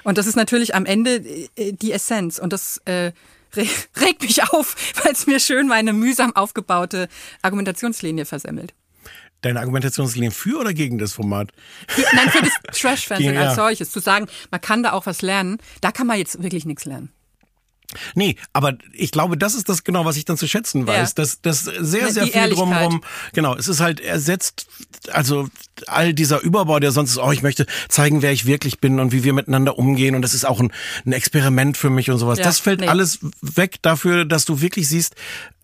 Und das ist natürlich am Ende äh, die Essenz und das äh, re- <laughs> regt mich auf, weil es mir schön meine mühsam aufgebaute Argumentationslinie versemmelt. Deine Argumentationslinie für oder gegen das Format? Für, nein, für das <laughs> Trash-Fernsehen Ja. als solches. Zu sagen, man kann da auch was lernen, da kann man jetzt wirklich nichts lernen. Nee, aber ich glaube, das ist das genau, was ich dann zu schätzen weiß. Ja. Das, das sehr, Die sehr viel Ehrlichkeit. drumherum. Genau, es ist halt ersetzt, also all dieser Überbau, der sonst ist, oh, ich möchte zeigen, wer ich wirklich bin und wie wir miteinander umgehen und das ist auch ein, ein Experiment für mich und sowas. Ja, das fällt nee. alles weg dafür, dass du wirklich siehst,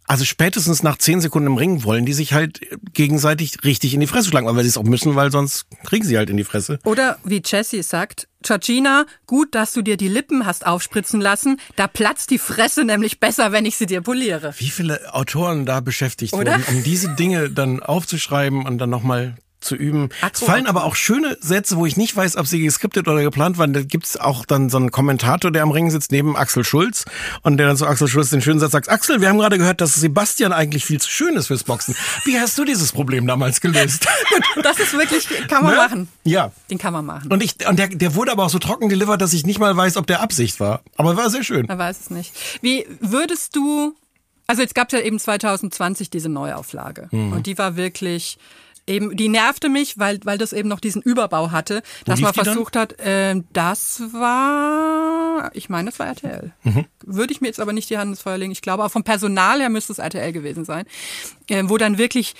also spätestens nach zehn Sekunden im Ring wollen die sich halt gegenseitig richtig in die Fresse schlagen, weil sie es auch müssen, weil sonst kriegen sie halt in die Fresse. Oder wie Jessie sagt, Georgina, gut, dass du dir die Lippen hast aufspritzen lassen. Da platzt die Fresse nämlich besser, wenn ich sie dir poliere. Wie viele Autoren da beschäftigt Oder? wurden, um diese Dinge dann aufzuschreiben und dann nochmal zu üben. Es Akku, fallen Akku. aber auch schöne Sätze, wo ich nicht weiß, ob sie geskriptet oder geplant waren. Da gibt's auch dann so einen Kommentator, der am Ring sitzt, neben Axel Schulz und der dann zu Axel Schulz den schönen Satz sagt, Axel, wir haben gerade gehört, dass Sebastian eigentlich viel zu schön ist fürs Boxen. Wie hast du dieses Problem damals gelöst? <laughs> Das ist wirklich, kann man Ne? machen. Ja. Den kann man machen. Und, ich, und der, der wurde aber auch so trocken delivered, dass ich nicht mal weiß, ob der Absicht war. Aber war sehr schön. Man weiß es nicht. Wie würdest du, also jetzt gab es ja eben 2020 diese Neuauflage Mhm. und die war wirklich eben, die nervte mich, weil, weil das eben noch diesen Überbau hatte, dass lief man die dann? versucht hat, ähm, das war, ich meine, das war RTL. Mhm. Würde ich mir jetzt aber nicht die Hand ins Feuer legen. Ich glaube, auch vom Personal her müsste es RTL gewesen sein, äh, wo dann wirklich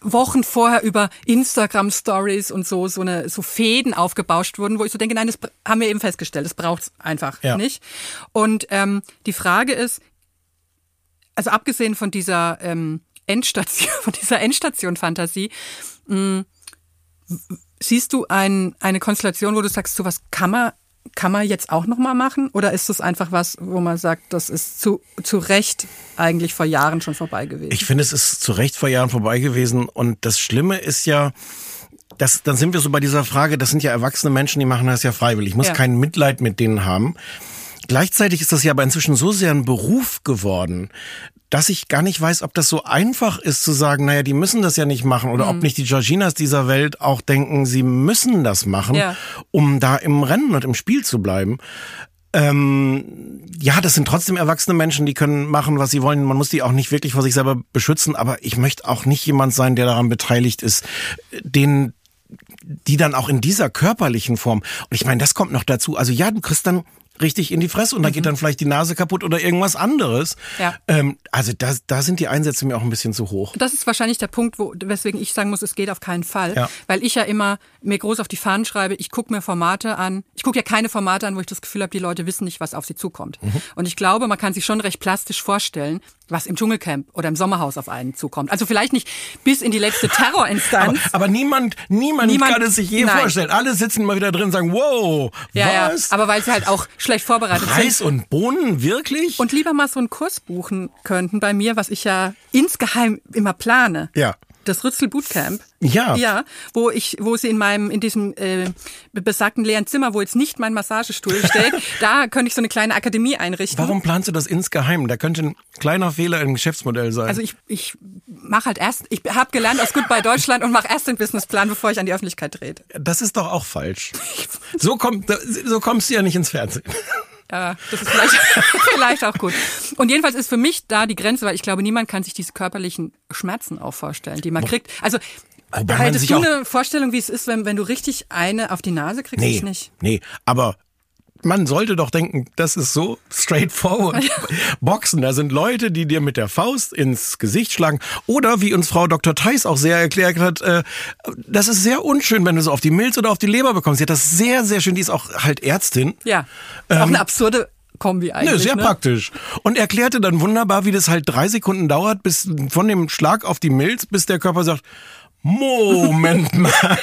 Wochen vorher über Instagram Stories und so so eine so Fäden aufgebauscht wurden, wo ich so denke, nein, das haben wir eben festgestellt, das braucht's einfach Ja. nicht. Und ähm, die Frage ist, also abgesehen von dieser ähm, Endstation, von dieser Endstation-Fantasie, mh, siehst du ein, eine Konstellation, wo du sagst, sowas kann man kann man jetzt auch noch mal machen oder ist das einfach was, wo man sagt, das ist zu zu Recht eigentlich vor Jahren schon vorbei gewesen? Ich finde, es ist zu Recht vor Jahren vorbei gewesen. Und das Schlimme ist ja, das, dann sind wir so bei dieser Frage, das sind ja erwachsene Menschen, die machen das ja freiwillig. Ich muss Ja. kein Mitleid mit denen haben. Gleichzeitig ist das ja aber inzwischen so sehr ein Beruf geworden, dass ich gar nicht weiß, ob das so einfach ist zu sagen, naja, die müssen das ja nicht machen oder Mhm. ob nicht die Georginas dieser Welt auch denken, sie müssen das machen, Ja. um da im Rennen und im Spiel zu bleiben. Ähm, ja, das sind trotzdem erwachsene Menschen, die können machen, was sie wollen. Man muss die auch nicht wirklich vor sich selber beschützen, aber ich möchte auch nicht jemand sein, der daran beteiligt ist, den die dann auch in dieser körperlichen Form. Und ich meine, das kommt noch dazu. Also ja, du kriegst dann richtig in die Fresse und da geht dann vielleicht die Nase kaputt oder irgendwas anderes. Mhm. Ja. Ähm, also da, da sind die Einsätze mir auch ein bisschen zu hoch. Das ist wahrscheinlich der Punkt, wo, weswegen ich sagen muss, es geht auf keinen Fall. Ja. Weil ich ja immer mir groß auf die Fahnen schreibe, ich gucke mir Formate an. Ich gucke ja keine Formate an, wo ich das Gefühl habe, die Leute wissen nicht, was auf sie zukommt. Mhm. Und ich glaube, man kann sich schon recht plastisch vorstellen, was im Dschungelcamp oder im Sommerhaus auf einen zukommt. Also vielleicht nicht bis in die letzte <laughs> Aber, Terrorinstanz. aber niemand, niemand, Niemand- kann es sich je Nein. vorstellen. Alle sitzen mal wieder drin und sagen, wow, ja, was? ja. Aber weil sie halt auch schlecht vorbereitet sind. Reis und Bohnen, wirklich? Und lieber mal so einen Kurs buchen könnten bei mir, was ich ja insgeheim immer plane. ja. Das Rützel Bootcamp. Ja. Ja, wo ich, wo sie in meinem, in diesem äh, besagten leeren Zimmer, wo jetzt nicht mein Massagestuhl <laughs> steht, da könnte ich so eine kleine Akademie einrichten. Warum planst du das insgeheim? Da könnte ein kleiner Fehler im Geschäftsmodell sein. Also ich, ich mache halt erst, ich habe gelernt aus Goodbye Deutschland und mache erst den Businessplan, bevor ich an die Öffentlichkeit trete. das ist doch auch falsch. <laughs> So, kommt, so kommst du ja nicht ins Fernsehen. Ja, das ist vielleicht, <laughs> vielleicht auch gut. Und jedenfalls ist für mich da die Grenze, weil ich glaube, niemand kann sich diese körperlichen Schmerzen auch vorstellen, die man kriegt. Also Wobei sich du eine Vorstellung, wie es ist, wenn, wenn du richtig eine auf die Nase kriegst? Nee, Ich nicht. nee, aber man sollte doch denken, das ist so straightforward. <laughs> Boxen, da sind Leute, die dir mit der Faust ins Gesicht schlagen. Oder wie uns Frau Dr. Theis auch sehr erklärt hat, äh, das ist sehr unschön, wenn du so auf die Milz oder auf die Leber bekommst. Sie hat das sehr, sehr schön, die ist auch halt Ärztin. Ja, auch eine absurde Kombi eigentlich. Nö, sehr ne? praktisch. Und erklärte dann wunderbar, wie das halt drei Sekunden dauert, bis von dem Schlag auf die Milz, bis der Körper sagt, Moment mal.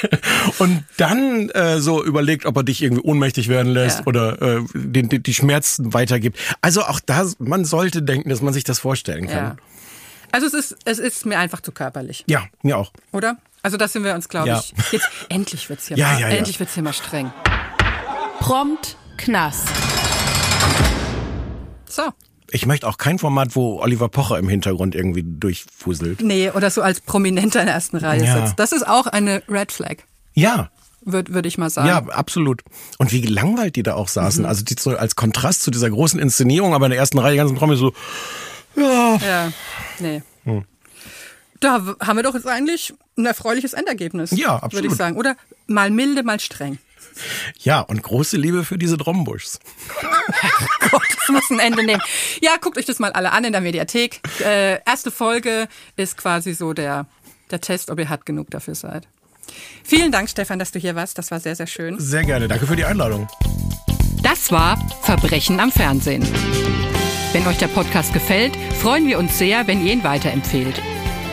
Und dann äh, so überlegt, ob er dich irgendwie ohnmächtig werden lässt Ja. oder äh, den, die, die Schmerzen weitergibt. Also auch da, man sollte denken, dass man sich das vorstellen Ja. kann. Also es ist, es ist mir einfach zu körperlich, Ja, mir auch. oder? Also da sind wir uns, glaube Ja. ich. Jetzt endlich wird's hier Ja, mal, ja, ja. endlich wird's hier mal streng. Prompt Knast. So. Ich möchte auch kein Format, wo Oliver Pocher im Hintergrund irgendwie durchfuselt. Nee, oder so als Prominenter in der ersten Reihe Ja. sitzt. Das ist auch eine Red Flag, Ja, würde würd ich mal sagen. Ja, absolut. Und wie gelangweilt die da auch saßen. Also die so als Kontrast zu dieser großen Inszenierung, aber in der ersten Reihe ganzen Promis so, ja, Ja, nee. Hm. Da haben wir doch jetzt eigentlich ein erfreuliches Endergebnis. Ja, Würde absolut. ich sagen. Oder mal milde, mal streng. Ja, und große Liebe für diese Drombuschs. <laughs> Gott, das muss ein Ende nehmen. Ja, guckt euch das mal alle an in der Mediathek. Äh, erste Folge ist quasi so der, der Test, ob ihr hart genug dafür seid. Vielen Dank, Stefan, dass du hier warst. Das war sehr, sehr schön. Sehr gerne. Danke für die Einladung. Das war Verbrechen am Fernsehen. Wenn euch der Podcast gefällt, freuen wir uns sehr, wenn ihr ihn weiterempfehlt.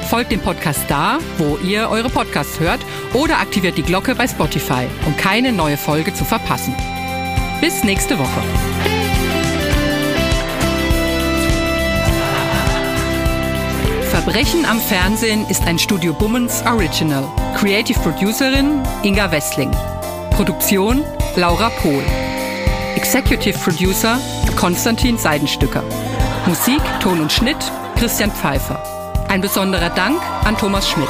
Folgt dem Podcast da, wo ihr eure Podcasts hört oder aktiviert die Glocke bei Spotify, um keine neue Folge zu verpassen. Bis nächste Woche. Verbrechen am Fernsehen ist ein Studio Bummens Original. Creative Producerin Inga Wessling. Produktion Laura Pohl. Executive Producer Konstantin Seidenstücker. Musik, Ton und Schnitt Christian Pfeiffer. Ein besonderer Dank an Thomas Schmidt.